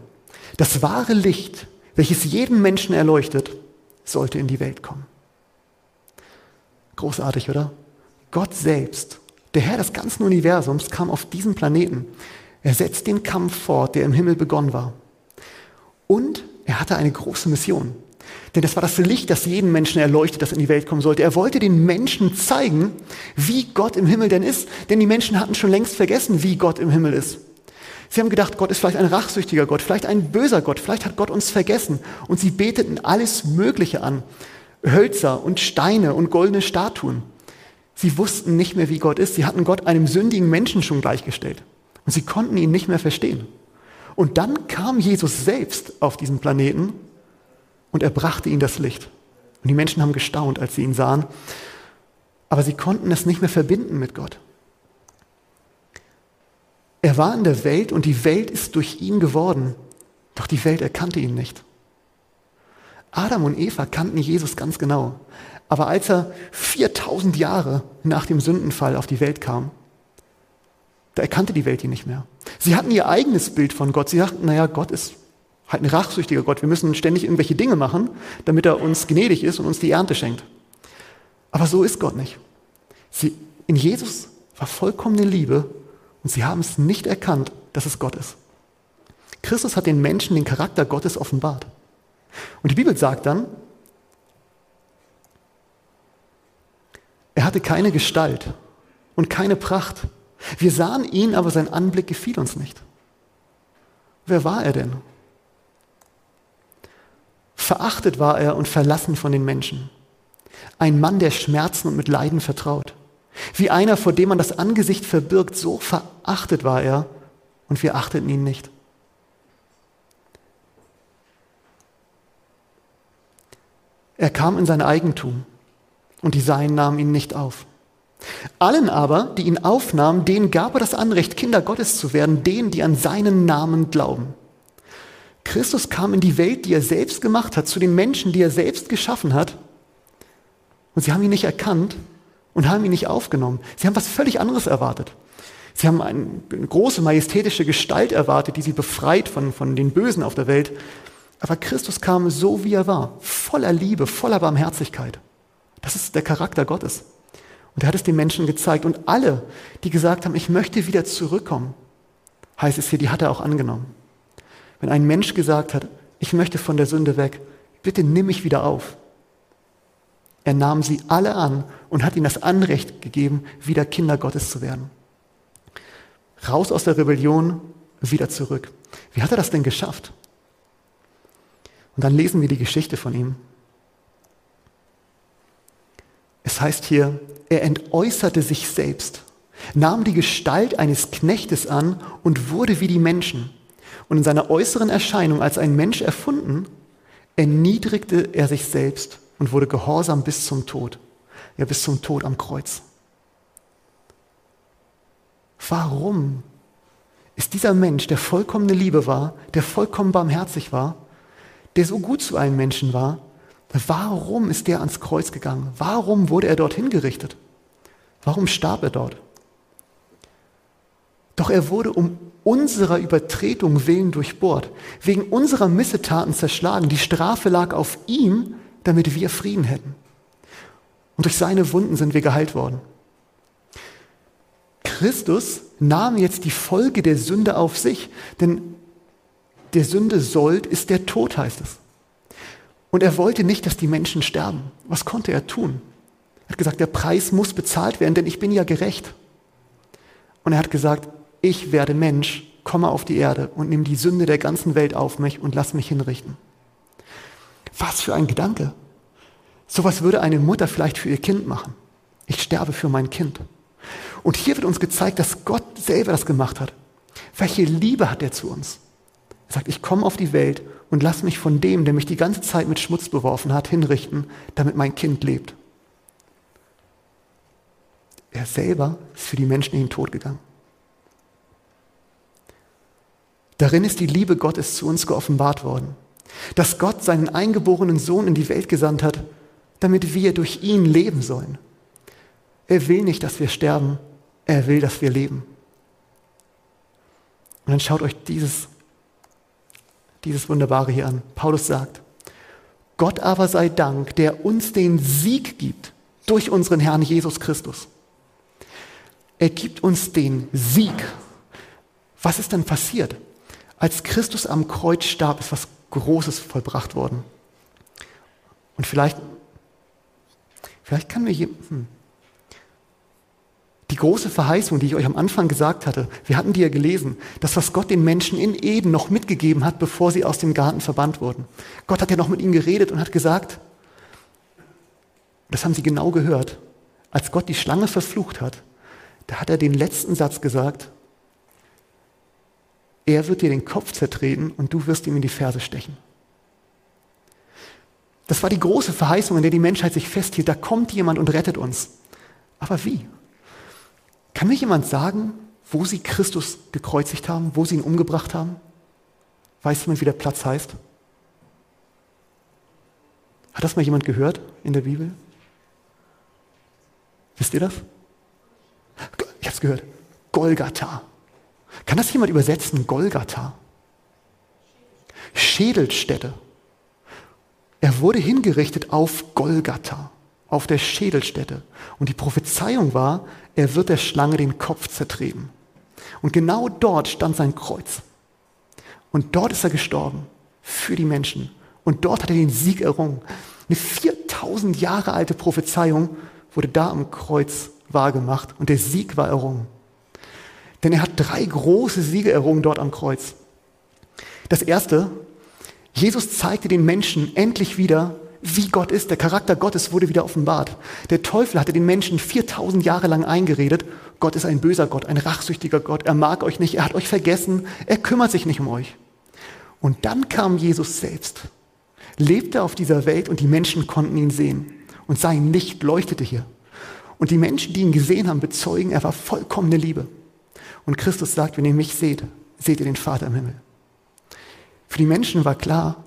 Das wahre Licht, welches jeden Menschen erleuchtet, sollte in die Welt kommen. Großartig, oder? Gott selbst, der Herr des ganzen Universums, kam auf diesen Planeten. Er setzt den Kampf fort, der im Himmel begonnen war. Und er hatte eine große Mission. Denn das war das Licht, das jeden Menschen erleuchtet, das in die Welt kommen sollte. Er wollte den Menschen zeigen, wie Gott im Himmel denn ist. Denn die Menschen hatten schon längst vergessen, wie Gott im Himmel ist. Sie haben gedacht, Gott ist vielleicht ein rachsüchtiger Gott, vielleicht ein böser Gott, vielleicht hat Gott uns vergessen. Und sie beteten alles Mögliche an. Hölzer und Steine und goldene Statuen. Sie wussten nicht mehr, wie Gott ist. Sie hatten Gott einem sündigen Menschen schon gleichgestellt. Und sie konnten ihn nicht mehr verstehen. Und dann kam Jesus selbst auf diesen Planeten und er brachte ihnen das Licht. Und die Menschen haben gestaunt, als sie ihn sahen. Aber sie konnten es nicht mehr verbinden mit Gott. Er war in der Welt und die Welt ist durch ihn geworden. Doch die Welt erkannte ihn nicht. Adam und Eva kannten Jesus ganz genau. Aber als er 4000 Jahre nach dem Sündenfall auf die Welt kam, da erkannte die Welt ihn nicht mehr. Sie hatten ihr eigenes Bild von Gott. Sie dachten, naja, Gott ist halt ein rachsüchtiger Gott. Wir müssen ständig irgendwelche Dinge machen, damit er uns gnädig ist und uns die Ernte schenkt. Aber so ist Gott nicht. Sie, in Jesus war vollkommene Liebe und sie haben es nicht erkannt, dass es Gott ist. Christus hat den Menschen den Charakter Gottes offenbart. Und die Bibel sagt dann, er hatte keine Gestalt und keine Pracht. Wir sahen ihn, aber sein Anblick gefiel uns nicht. Wer war er denn? Verachtet war er und verlassen von den Menschen. Ein Mann, der Schmerzen und mit Leiden vertraut. Wie einer, vor dem man das Angesicht verbirgt, so verachtet war er und wir achteten ihn nicht. Er kam in sein Eigentum und die Seinen nahmen ihn nicht auf. Allen aber, die ihn aufnahmen, denen gab er das Anrecht, Kinder Gottes zu werden, denen, die an seinen Namen glauben. Christus kam in die Welt, die er selbst gemacht hat, zu den Menschen, die er selbst geschaffen hat. Und sie haben ihn nicht erkannt und haben ihn nicht aufgenommen. Sie haben was völlig anderes erwartet. Sie haben eine große majestätische Gestalt erwartet, die sie befreit von, von den Bösen auf der Welt. Aber Christus kam so, wie er war, voller Liebe, voller Barmherzigkeit. Das ist der Charakter Gottes. Und er hat es den Menschen gezeigt. Und alle, die gesagt haben, ich möchte wieder zurückkommen, heißt es hier, die hat er auch angenommen. Wenn ein Mensch gesagt hat, ich möchte von der Sünde weg, bitte nimm mich wieder auf. Er nahm sie alle an und hat ihnen das Anrecht gegeben, wieder Kinder Gottes zu werden. Raus aus der Rebellion, wieder zurück. Wie hat er das denn geschafft? Und dann lesen wir die Geschichte von ihm. Es heißt hier, er entäußerte sich selbst, nahm die Gestalt eines Knechtes an und wurde wie die Menschen. Und in seiner äußeren Erscheinung als ein Mensch erfunden, erniedrigte er sich selbst und wurde gehorsam bis zum Tod. Ja, bis zum Tod am Kreuz. Warum ist dieser Mensch, der vollkommene Liebe war, der vollkommen barmherzig war, der so gut zu allen Menschen war, warum ist der ans Kreuz gegangen? Warum wurde er dorthin gerichtet? Warum starb er dort? Doch er wurde um unserer Übertretung willen durchbohrt, wegen unserer Missetaten zerschlagen. Die Strafe lag auf ihm, damit wir Frieden hätten. Und durch seine Wunden sind wir geheilt worden. Christus nahm jetzt die Folge der Sünde auf sich, denn der Sünde Sold ist der Tod, heißt es. Und er wollte nicht, dass die Menschen sterben. Was konnte er tun? Er hat gesagt, der Preis muss bezahlt werden, denn ich bin ja gerecht. Und er hat gesagt, ich werde Mensch, komme auf die Erde und nimm die Sünde der ganzen Welt auf mich und lass mich hinrichten. Was für ein Gedanke. Sowas würde eine Mutter vielleicht für ihr Kind machen. Ich sterbe für mein Kind. Und hier wird uns gezeigt, dass Gott selber das gemacht hat. Welche Liebe hat er zu uns? Er sagt, ich komme auf die Welt und lass mich von dem, der mich die ganze Zeit mit Schmutz beworfen hat, hinrichten, damit mein Kind lebt. Er selber ist für die Menschen in den Tod gegangen. Darin ist die Liebe Gottes zu uns geoffenbart worden, dass Gott seinen eingeborenen Sohn in die Welt gesandt hat, damit wir durch ihn leben sollen. Er will nicht, dass wir sterben, er will, dass wir leben. Und dann schaut euch dieses, dieses Wunderbare hier an. Paulus sagt, Gott aber sei Dank, der uns den Sieg gibt durch unseren Herrn Jesus Christus. Er gibt uns den Sieg. Was ist denn passiert? Als Christus am Kreuz starb, ist was Großes vollbracht worden. Und vielleicht, vielleicht kann mir jemand, hm, die große Verheißung, die ich euch am Anfang gesagt hatte, wir hatten die ja gelesen, das, was Gott den Menschen in Eden noch mitgegeben hat, bevor sie aus dem Garten verbannt wurden. Gott hat ja noch mit ihnen geredet und hat gesagt, das haben sie genau gehört, als Gott die Schlange verflucht hat, da hat er den letzten Satz gesagt, er wird dir den Kopf zertreten und du wirst ihm in die Ferse stechen. Das war die große Verheißung, in der die Menschheit sich festhielt. Da kommt jemand und rettet uns. Aber wie? Kann mir jemand sagen, wo sie Christus gekreuzigt haben, wo sie ihn umgebracht haben? Weiß jemand, wie der Platz heißt? Hat das mal jemand gehört in der Bibel? Wisst ihr das? Ich habe es gehört. Golgatha. Kann das jemand übersetzen? Golgatha. Schädelstätte. Er wurde hingerichtet auf Golgatha auf der Schädelstätte. Und die Prophezeiung war, er wird der Schlange den Kopf zertreten. Und genau dort stand sein Kreuz. Und dort ist er gestorben für die Menschen. Und dort hat er den Sieg errungen. Eine 4000 Jahre alte Prophezeiung wurde da am Kreuz wahrgemacht und der Sieg war errungen. Denn er hat drei große Siege errungen dort am Kreuz. Das erste, Jesus zeigte den Menschen endlich wieder, wie Gott ist. Der Charakter Gottes wurde wieder offenbart. Der Teufel hatte den Menschen 4000 Jahre lang eingeredet, Gott ist ein böser Gott, ein rachsüchtiger Gott, er mag euch nicht, er hat euch vergessen, er kümmert sich nicht um euch. Und dann kam Jesus selbst, lebte auf dieser Welt und die Menschen konnten ihn sehen. Und sein Licht leuchtete hier. Und die Menschen, die ihn gesehen haben, bezeugen, er war vollkommene Liebe. Und Christus sagt, wenn ihr mich seht, seht ihr den Vater im Himmel. Für die Menschen war klar,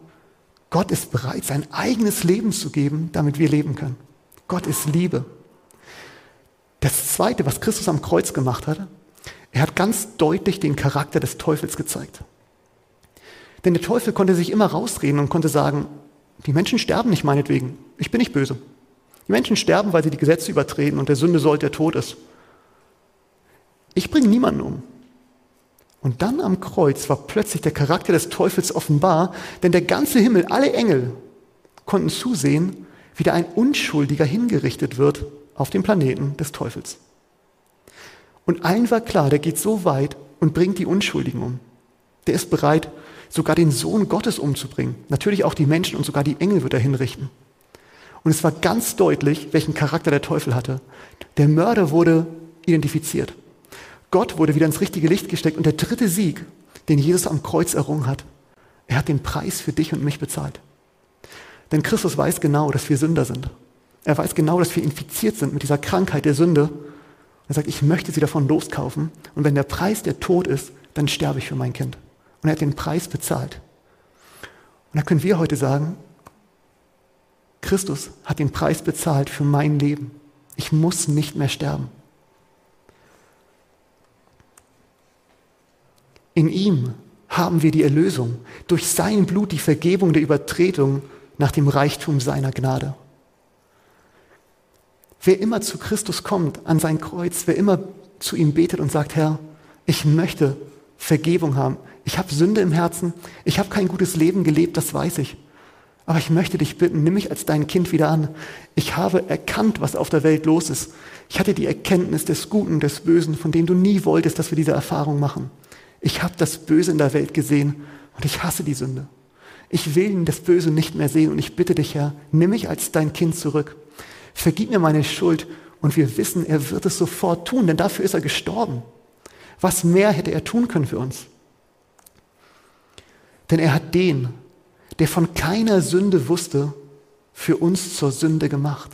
Gott ist bereit, sein eigenes Leben zu geben, damit wir leben können. Gott ist Liebe. Das Zweite, was Christus am Kreuz gemacht hat, er hat ganz deutlich den Charakter des Teufels gezeigt. Denn der Teufel konnte sich immer rausreden und konnte sagen, die Menschen sterben nicht meinetwegen, ich bin nicht böse. Die Menschen sterben, weil sie die Gesetze übertreten und der Sünde sollt, der Tod ist. Ich bringe niemanden um. Und dann am Kreuz war plötzlich der Charakter des Teufels offenbar, denn der ganze Himmel, alle Engel konnten zusehen, wie da ein Unschuldiger hingerichtet wird auf dem Planeten des Teufels. Und allen war klar, der geht so weit und bringt die Unschuldigen um. Der ist bereit, sogar den Sohn Gottes umzubringen. Natürlich auch die Menschen und sogar die Engel wird er hinrichten. Und es war ganz deutlich, welchen Charakter der Teufel hatte. Der Mörder wurde identifiziert. Gott wurde wieder ins richtige Licht gesteckt und der dritte Sieg, den Jesus am Kreuz errungen hat, er hat den Preis für dich und mich bezahlt. Denn Christus weiß genau, dass wir Sünder sind. Er weiß genau, dass wir infiziert sind mit dieser Krankheit der Sünde. Er sagt, ich möchte sie davon loskaufen. Und wenn der Preis der Tod ist, dann sterbe ich für mein Kind. Und er hat den Preis bezahlt. Und da können wir heute sagen, Christus hat den Preis bezahlt für mein Leben. Ich muss nicht mehr sterben. In ihm haben wir die Erlösung, durch sein Blut die Vergebung der Übertretung nach dem Reichtum seiner Gnade. Wer immer zu Christus kommt, an sein Kreuz, wer immer zu ihm betet und sagt, Herr, ich möchte Vergebung haben, ich habe Sünde im Herzen, ich habe kein gutes Leben gelebt, das weiß ich. Aber ich möchte dich bitten, nimm mich als dein Kind wieder an. Ich habe erkannt, was auf der Welt los ist. Ich hatte die Erkenntnis des Guten, des Bösen, von dem du nie wolltest, dass wir diese Erfahrung machen. Ich habe das Böse in der Welt gesehen und ich hasse die Sünde. Ich will das Böse nicht mehr sehen und ich bitte dich, Herr, nimm mich als dein Kind zurück. Vergib mir meine Schuld und wir wissen, er wird es sofort tun, denn dafür ist er gestorben. Was mehr hätte er tun können für uns? Denn er hat den, der von keiner Sünde wusste, für uns zur Sünde gemacht,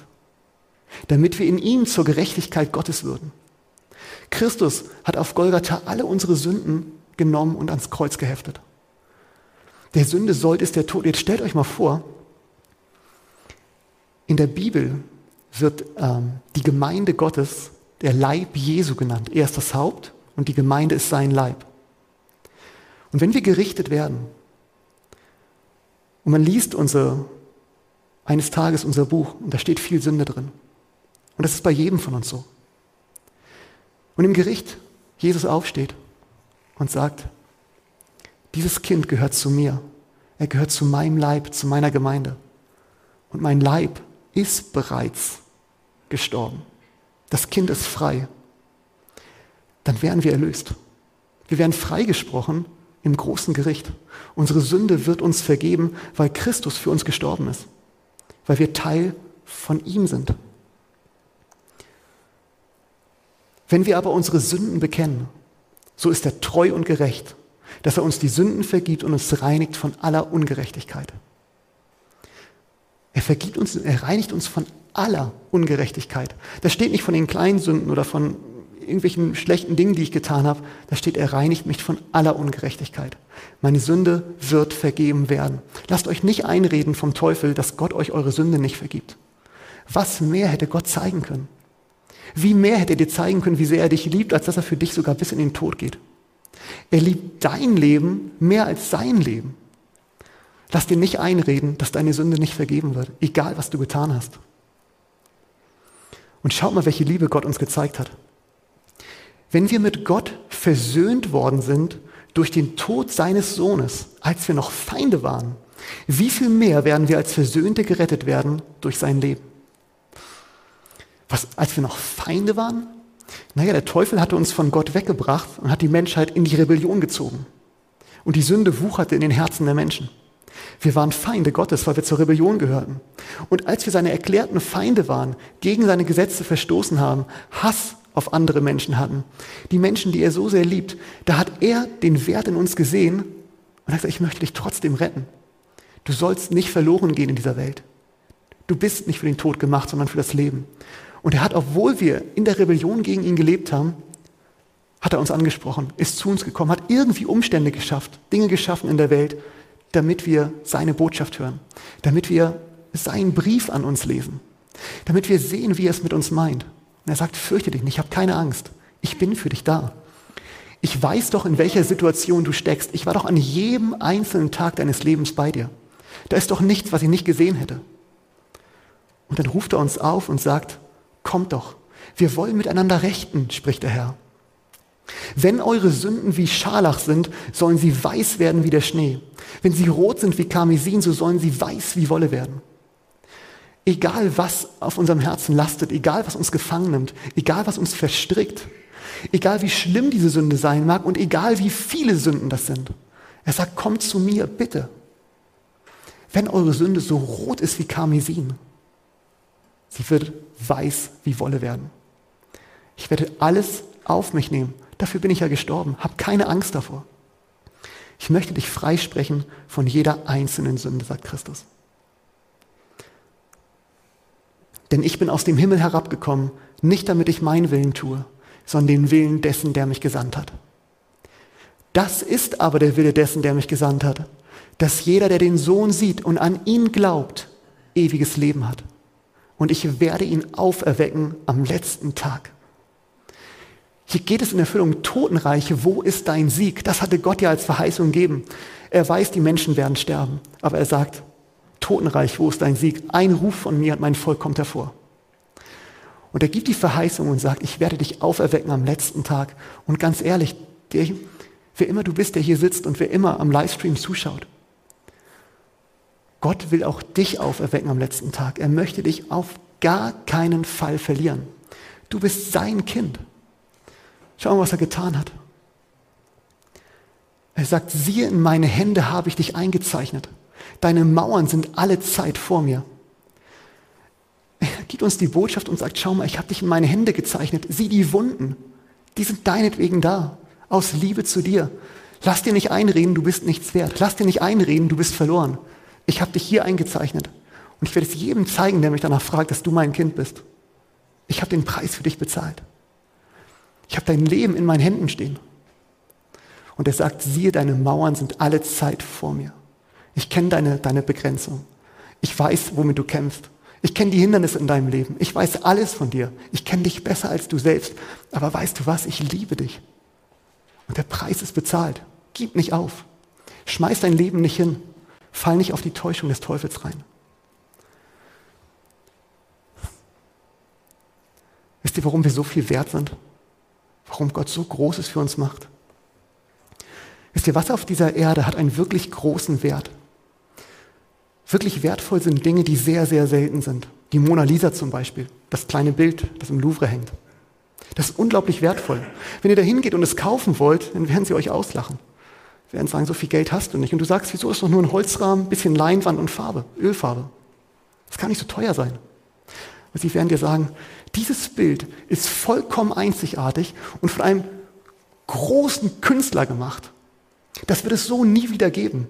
damit wir in ihm zur Gerechtigkeit Gottes würden. Christus hat auf Golgatha alle unsere Sünden genommen und ans Kreuz geheftet. Der Sünde sollt ist der Tod. Jetzt stellt euch mal vor, in der Bibel wird ähm, die Gemeinde Gottes der Leib Jesu genannt. Er ist das Haupt und die Gemeinde ist sein Leib. Und wenn wir gerichtet werden und man liest unser, eines Tages unser Buch und da steht viel Sünde drin. Und das ist bei jedem von uns so. Und im Gericht Jesus aufsteht und sagt, dieses Kind gehört zu mir. Er gehört zu meinem Leib, zu meiner Gemeinde. Und mein Leib ist bereits gestorben. Das Kind ist frei. Dann werden wir erlöst. Wir werden freigesprochen im großen Gericht. Unsere Sünde wird uns vergeben, weil Christus für uns gestorben ist. Weil wir Teil von ihm sind. Wenn wir aber unsere Sünden bekennen, so ist er treu und gerecht, dass er uns die Sünden vergibt und uns reinigt von aller Ungerechtigkeit. Er vergibt uns, er reinigt uns von aller Ungerechtigkeit. Das steht nicht von den kleinen Sünden oder von irgendwelchen schlechten Dingen, die ich getan habe. Da steht, er reinigt mich von aller Ungerechtigkeit. Meine Sünde wird vergeben werden. Lasst euch nicht einreden vom Teufel, dass Gott euch eure Sünde nicht vergibt. Was mehr hätte Gott zeigen können? Wie mehr hätte er dir zeigen können, wie sehr er dich liebt, als dass er für dich sogar bis in den Tod geht? Er liebt dein Leben mehr als sein Leben. Lass dir nicht einreden, dass deine Sünde nicht vergeben wird, egal was du getan hast. Und schaut mal, welche Liebe Gott uns gezeigt hat. Wenn wir mit Gott versöhnt worden sind durch den Tod seines Sohnes, als wir noch Feinde waren, wie viel mehr werden wir als Versöhnte gerettet werden durch sein Leben? Was, als wir noch Feinde waren? Naja, der Teufel hatte uns von Gott weggebracht und hat die Menschheit in die Rebellion gezogen. Und die Sünde wucherte in den Herzen der Menschen. Wir waren Feinde Gottes, weil wir zur Rebellion gehörten. Und als wir seine erklärten Feinde waren, gegen seine Gesetze verstoßen haben, Hass auf andere Menschen hatten, die Menschen, die er so sehr liebt, da hat er den Wert in uns gesehen und hat gesagt, ich möchte dich trotzdem retten. Du sollst nicht verloren gehen in dieser Welt. Du bist nicht für den Tod gemacht, sondern für das Leben. Und er hat, obwohl wir in der Rebellion gegen ihn gelebt haben, hat er uns angesprochen, ist zu uns gekommen, hat irgendwie Umstände geschafft, Dinge geschaffen in der Welt, damit wir seine Botschaft hören, damit wir seinen Brief an uns lesen, damit wir sehen, wie er es mit uns meint. Und er sagt, fürchte dich nicht, ich habe keine Angst, ich bin für dich da. Ich weiß doch, in welcher Situation du steckst. Ich war doch an jedem einzelnen Tag deines Lebens bei dir. Da ist doch nichts, was ich nicht gesehen hätte. Und dann ruft er uns auf und sagt, kommt doch, wir wollen miteinander rechten, spricht der Herr. Wenn eure Sünden wie Scharlach sind, sollen sie weiß werden wie der Schnee. Wenn sie rot sind wie Karmesin, so sollen sie weiß wie Wolle werden. Egal was auf unserem Herzen lastet, egal was uns gefangen nimmt, egal was uns verstrickt, egal wie schlimm diese Sünde sein mag und egal wie viele Sünden das sind. Er sagt, kommt zu mir, bitte. Wenn eure Sünde so rot ist wie Karmesin, sie wird weiß wie Wolle werden. Ich werde alles auf mich nehmen Dafür bin ich ja gestorben. Hab keine Angst davor. Ich möchte dich freisprechen von jeder einzelnen Sünde, sagt Christus. Denn ich bin aus dem Himmel herabgekommen, nicht damit ich meinen Willen tue, sondern den Willen dessen, der mich gesandt hat. Das ist aber der Wille dessen, der mich gesandt hat, dass jeder, der den Sohn sieht und an ihn glaubt, ewiges Leben hat. Und ich werde ihn auferwecken am letzten Tag. Hier geht es in Erfüllung Totenreiche. Wo ist dein Sieg? Das hatte Gott ja als Verheißung gegeben. Er weiß, die Menschen werden sterben. Aber er sagt, Totenreich, wo ist dein Sieg? Ein Ruf von mir und mein Volk kommt hervor. Und er gibt die Verheißung und sagt, ich werde dich auferwecken am letzten Tag. Und ganz ehrlich, der, wer immer du bist, der hier sitzt und wer immer am Livestream zuschaut, Gott will auch dich auferwecken am letzten Tag. Er möchte dich auf gar keinen Fall verlieren. Du bist sein Kind. Schau mal, was er getan hat. Er sagt, siehe, in meine Hände habe ich dich eingezeichnet. Deine Mauern sind alle Zeit vor mir. Er gibt uns die Botschaft und sagt, schau mal, ich habe dich in meine Hände gezeichnet. Sieh die Wunden. Die sind deinetwegen da. Aus Liebe zu dir. Lass dir nicht einreden, du bist nichts wert. Lass dir nicht einreden, du bist verloren. Ich habe dich hier eingezeichnet. Und ich werde es jedem zeigen, der mich danach fragt, dass du mein Kind bist. Ich habe den Preis für dich bezahlt. Ich habe dein Leben in meinen Händen stehen. Und er sagt, siehe, deine Mauern sind alle Zeit vor mir. Ich kenne deine, deine Begrenzung. Ich weiß, womit du kämpfst. Ich kenne die Hindernisse in deinem Leben. Ich weiß alles von dir. Ich kenne dich besser als du selbst. Aber weißt du was? Ich liebe dich. Und der Preis ist bezahlt. Gib nicht auf. Schmeiß dein Leben nicht hin. Fall nicht auf die Täuschung des Teufels rein. Wisst ihr, warum wir so viel wert sind? warum Gott so Großes für uns macht. Wisst ihr, was auf dieser Erde hat einen wirklich großen Wert? Wirklich wertvoll sind Dinge, die sehr, sehr selten sind. Die Mona Lisa zum Beispiel, das kleine Bild, das im Louvre hängt. Das ist unglaublich wertvoll. Wenn ihr da hingeht und es kaufen wollt, dann werden sie euch auslachen. Werden sagen, so viel Geld hast du nicht. Und du sagst, wieso ist doch nur ein Holzrahmen, bisschen Leinwand und Farbe, Ölfarbe. Das kann nicht so teuer sein. Und sie werden dir sagen, dieses Bild ist vollkommen einzigartig und von einem großen Künstler gemacht. Das wird es so nie wieder geben.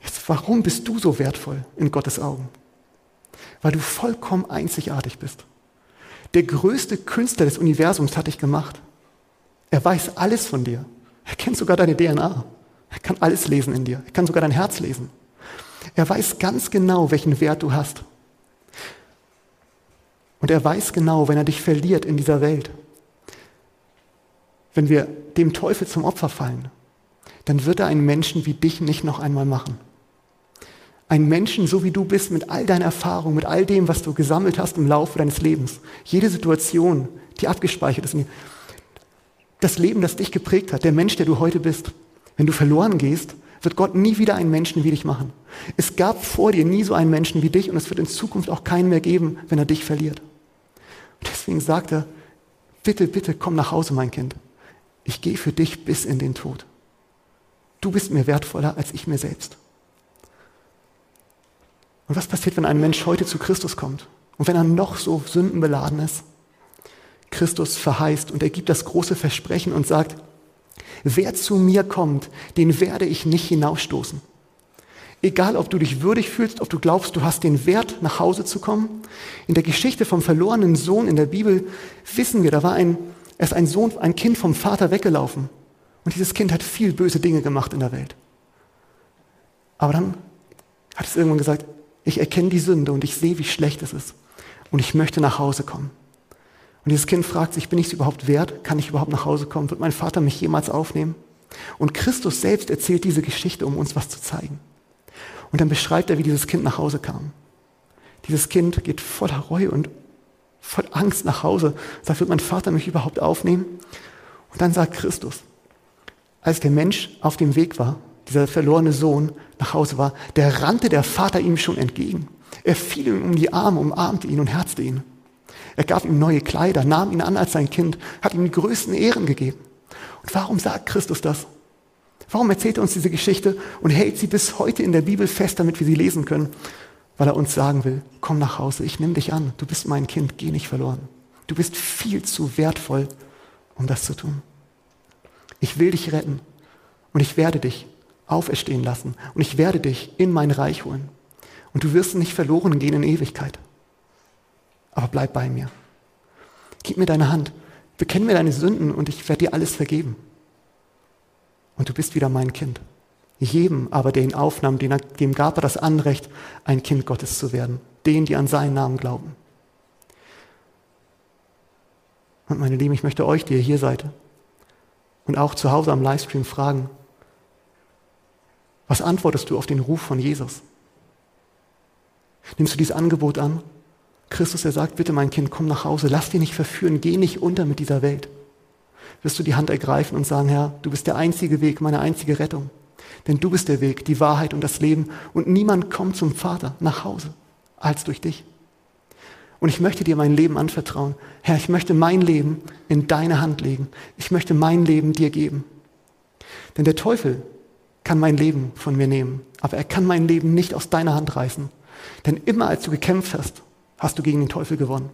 Jetzt, warum bist du so wertvoll in Gottes Augen? Weil du vollkommen einzigartig bist. Der größte Künstler des Universums hat dich gemacht. Er weiß alles von dir. Er kennt sogar deine DNA. Er kann alles lesen in dir. Er kann sogar dein Herz lesen. Er weiß ganz genau, welchen Wert du hast. Und er weiß genau, wenn er dich verliert in dieser Welt, wenn wir dem Teufel zum Opfer fallen, dann wird er einen Menschen wie dich nicht noch einmal machen. Ein Menschen, so wie du bist, mit all deiner Erfahrung, mit all dem, was du gesammelt hast im Laufe deines Lebens. Jede Situation, die abgespeichert ist. Das Leben, das dich geprägt hat, der Mensch, der du heute bist. Wenn du verloren gehst, wird Gott nie wieder einen Menschen wie dich machen. Es gab vor dir nie so einen Menschen wie dich und es wird in Zukunft auch keinen mehr geben, wenn er dich verliert. Und deswegen sagt er, bitte, bitte komm nach Hause, mein Kind. Ich gehe für dich bis in den Tod. Du bist mir wertvoller als ich mir selbst. Und was passiert, wenn ein Mensch heute zu Christus kommt und wenn er noch so sündenbeladen ist? Christus verheißt und er gibt das große Versprechen und sagt, wer zu mir kommt, den werde ich nicht hinausstoßen. Egal, ob du dich würdig fühlst, ob du glaubst, du hast den Wert, nach Hause zu kommen. In der Geschichte vom verlorenen Sohn in der Bibel wissen wir, da war ein, er ist ein Sohn, ein Kind vom Vater weggelaufen. Und dieses Kind hat viel böse Dinge gemacht in der Welt. Aber dann hat es irgendwann gesagt, ich erkenne die Sünde und ich sehe, wie schlecht es ist. Und ich möchte nach Hause kommen. Und dieses Kind fragt sich, bin ich es überhaupt wert? Kann ich überhaupt nach Hause kommen? Wird mein Vater mich jemals aufnehmen? Und Christus selbst erzählt diese Geschichte, um uns was zu zeigen. Und dann beschreibt er, wie dieses Kind nach Hause kam. Dieses Kind geht voller Reue und voll Angst nach Hause, sagt, wird mein Vater mich überhaupt aufnehmen? Und dann sagt Christus, als der Mensch auf dem Weg war, dieser verlorene Sohn nach Hause war, der rannte der Vater ihm schon entgegen. Er fiel ihm um die Arme, umarmte ihn und herzte ihn. Er gab ihm neue Kleider, nahm ihn an als sein Kind, hat ihm die größten Ehren gegeben. Und warum sagt Christus das? Warum erzählt er uns diese Geschichte und hält sie bis heute in der Bibel fest, damit wir sie lesen können? Weil er uns sagen will, komm nach Hause, ich nehme dich an, du bist mein Kind, geh nicht verloren. Du bist viel zu wertvoll, um das zu tun. Ich will dich retten und ich werde dich auferstehen lassen und ich werde dich in mein Reich holen. Und du wirst nicht verloren gehen in Ewigkeit. Aber bleib bei mir. Gib mir deine Hand, bekenn mir deine Sünden und ich werde dir alles vergeben und du bist wieder mein Kind. Jedem aber, der ihn aufnahm, dem gab er das Anrecht, ein Kind Gottes zu werden. Denen, die an seinen Namen glauben. Und meine Lieben, ich möchte euch, die ihr hier seid und auch zu Hause am Livestream fragen, was antwortest du auf den Ruf von Jesus? Nimmst du dieses Angebot an? Christus, er sagt, bitte mein Kind, komm nach Hause, lass dich nicht verführen, geh nicht unter mit dieser Welt wirst du die Hand ergreifen und sagen, Herr, du bist der einzige Weg, meine einzige Rettung. Denn du bist der Weg, die Wahrheit und das Leben und niemand kommt zum Vater nach Hause als durch dich. Und ich möchte dir mein Leben anvertrauen. Herr, ich möchte mein Leben in deine Hand legen. Ich möchte mein Leben dir geben. Denn der Teufel kann mein Leben von mir nehmen, aber er kann mein Leben nicht aus deiner Hand reißen. Denn immer als du gekämpft hast, hast du gegen den Teufel gewonnen.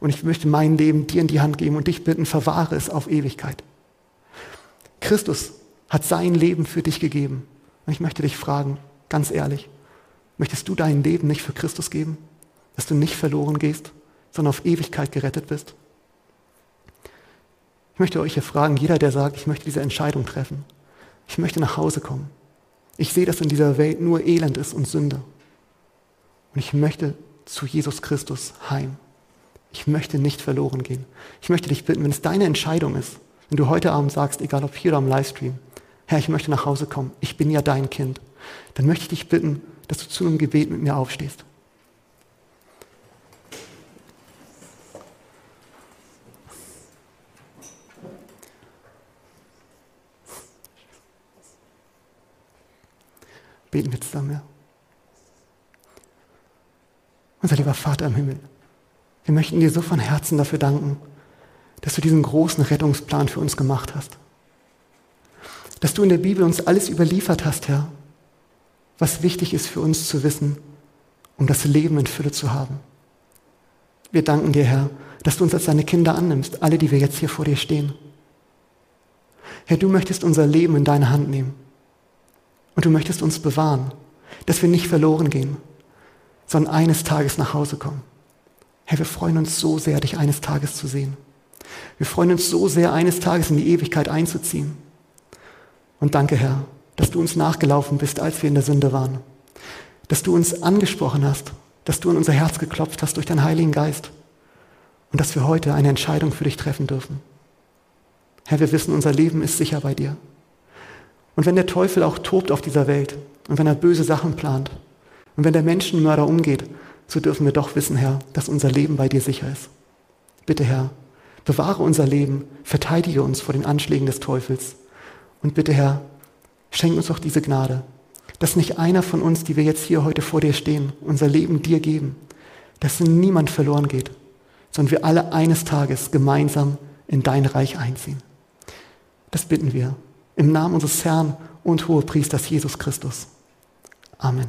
Und ich möchte mein Leben dir in die Hand geben und dich bitten, verwahre es auf Ewigkeit. Christus hat sein Leben für dich gegeben. Und ich möchte dich fragen, ganz ehrlich, möchtest du dein Leben nicht für Christus geben? Dass du nicht verloren gehst, sondern auf Ewigkeit gerettet bist? Ich möchte euch hier fragen, jeder, der sagt, ich möchte diese Entscheidung treffen, ich möchte nach Hause kommen. Ich sehe, dass in dieser Welt nur Elend ist und Sünde. Und ich möchte zu Jesus Christus heim. Ich möchte nicht verloren gehen. Ich möchte dich bitten, wenn es deine Entscheidung ist, wenn du heute Abend sagst, egal ob hier oder am Livestream, Herr, ich möchte nach Hause kommen, ich bin ja dein Kind, dann möchte ich dich bitten, dass du zu einem Gebet mit mir aufstehst. Beten wir zusammen, ja. Unser lieber Vater im Himmel, wir möchten dir so von Herzen dafür danken, dass du diesen großen Rettungsplan für uns gemacht hast. Dass du in der Bibel uns alles überliefert hast, Herr, was wichtig ist für uns zu wissen, um das Leben in Fülle zu haben. Wir danken dir, Herr, dass du uns als deine Kinder annimmst, alle, die wir jetzt hier vor dir stehen. Herr, du möchtest unser Leben in deine Hand nehmen. Und du möchtest uns bewahren, dass wir nicht verloren gehen, sondern eines Tages nach Hause kommen. Herr, wir freuen uns so sehr, dich eines Tages zu sehen. Wir freuen uns so sehr, eines Tages in die Ewigkeit einzuziehen. Und danke, Herr, dass du uns nachgelaufen bist, als wir in der Sünde waren. Dass du uns angesprochen hast, dass du in unser Herz geklopft hast durch deinen Heiligen Geist. Und dass wir heute eine Entscheidung für dich treffen dürfen. Herr, wir wissen, unser Leben ist sicher bei dir. Und wenn der Teufel auch tobt auf dieser Welt und wenn er böse Sachen plant und wenn der Menschenmörder umgeht, so dürfen wir doch wissen, Herr, dass unser Leben bei dir sicher ist. Bitte, Herr, bewahre unser Leben, verteidige uns vor den Anschlägen des Teufels. Und bitte, Herr, schenk uns doch diese Gnade, dass nicht einer von uns, die wir jetzt hier heute vor dir stehen, unser Leben dir geben, dass niemand verloren geht, sondern wir alle eines Tages gemeinsam in dein Reich einziehen. Das bitten wir im Namen unseres Herrn und Hohepriesters Jesus Christus. Amen.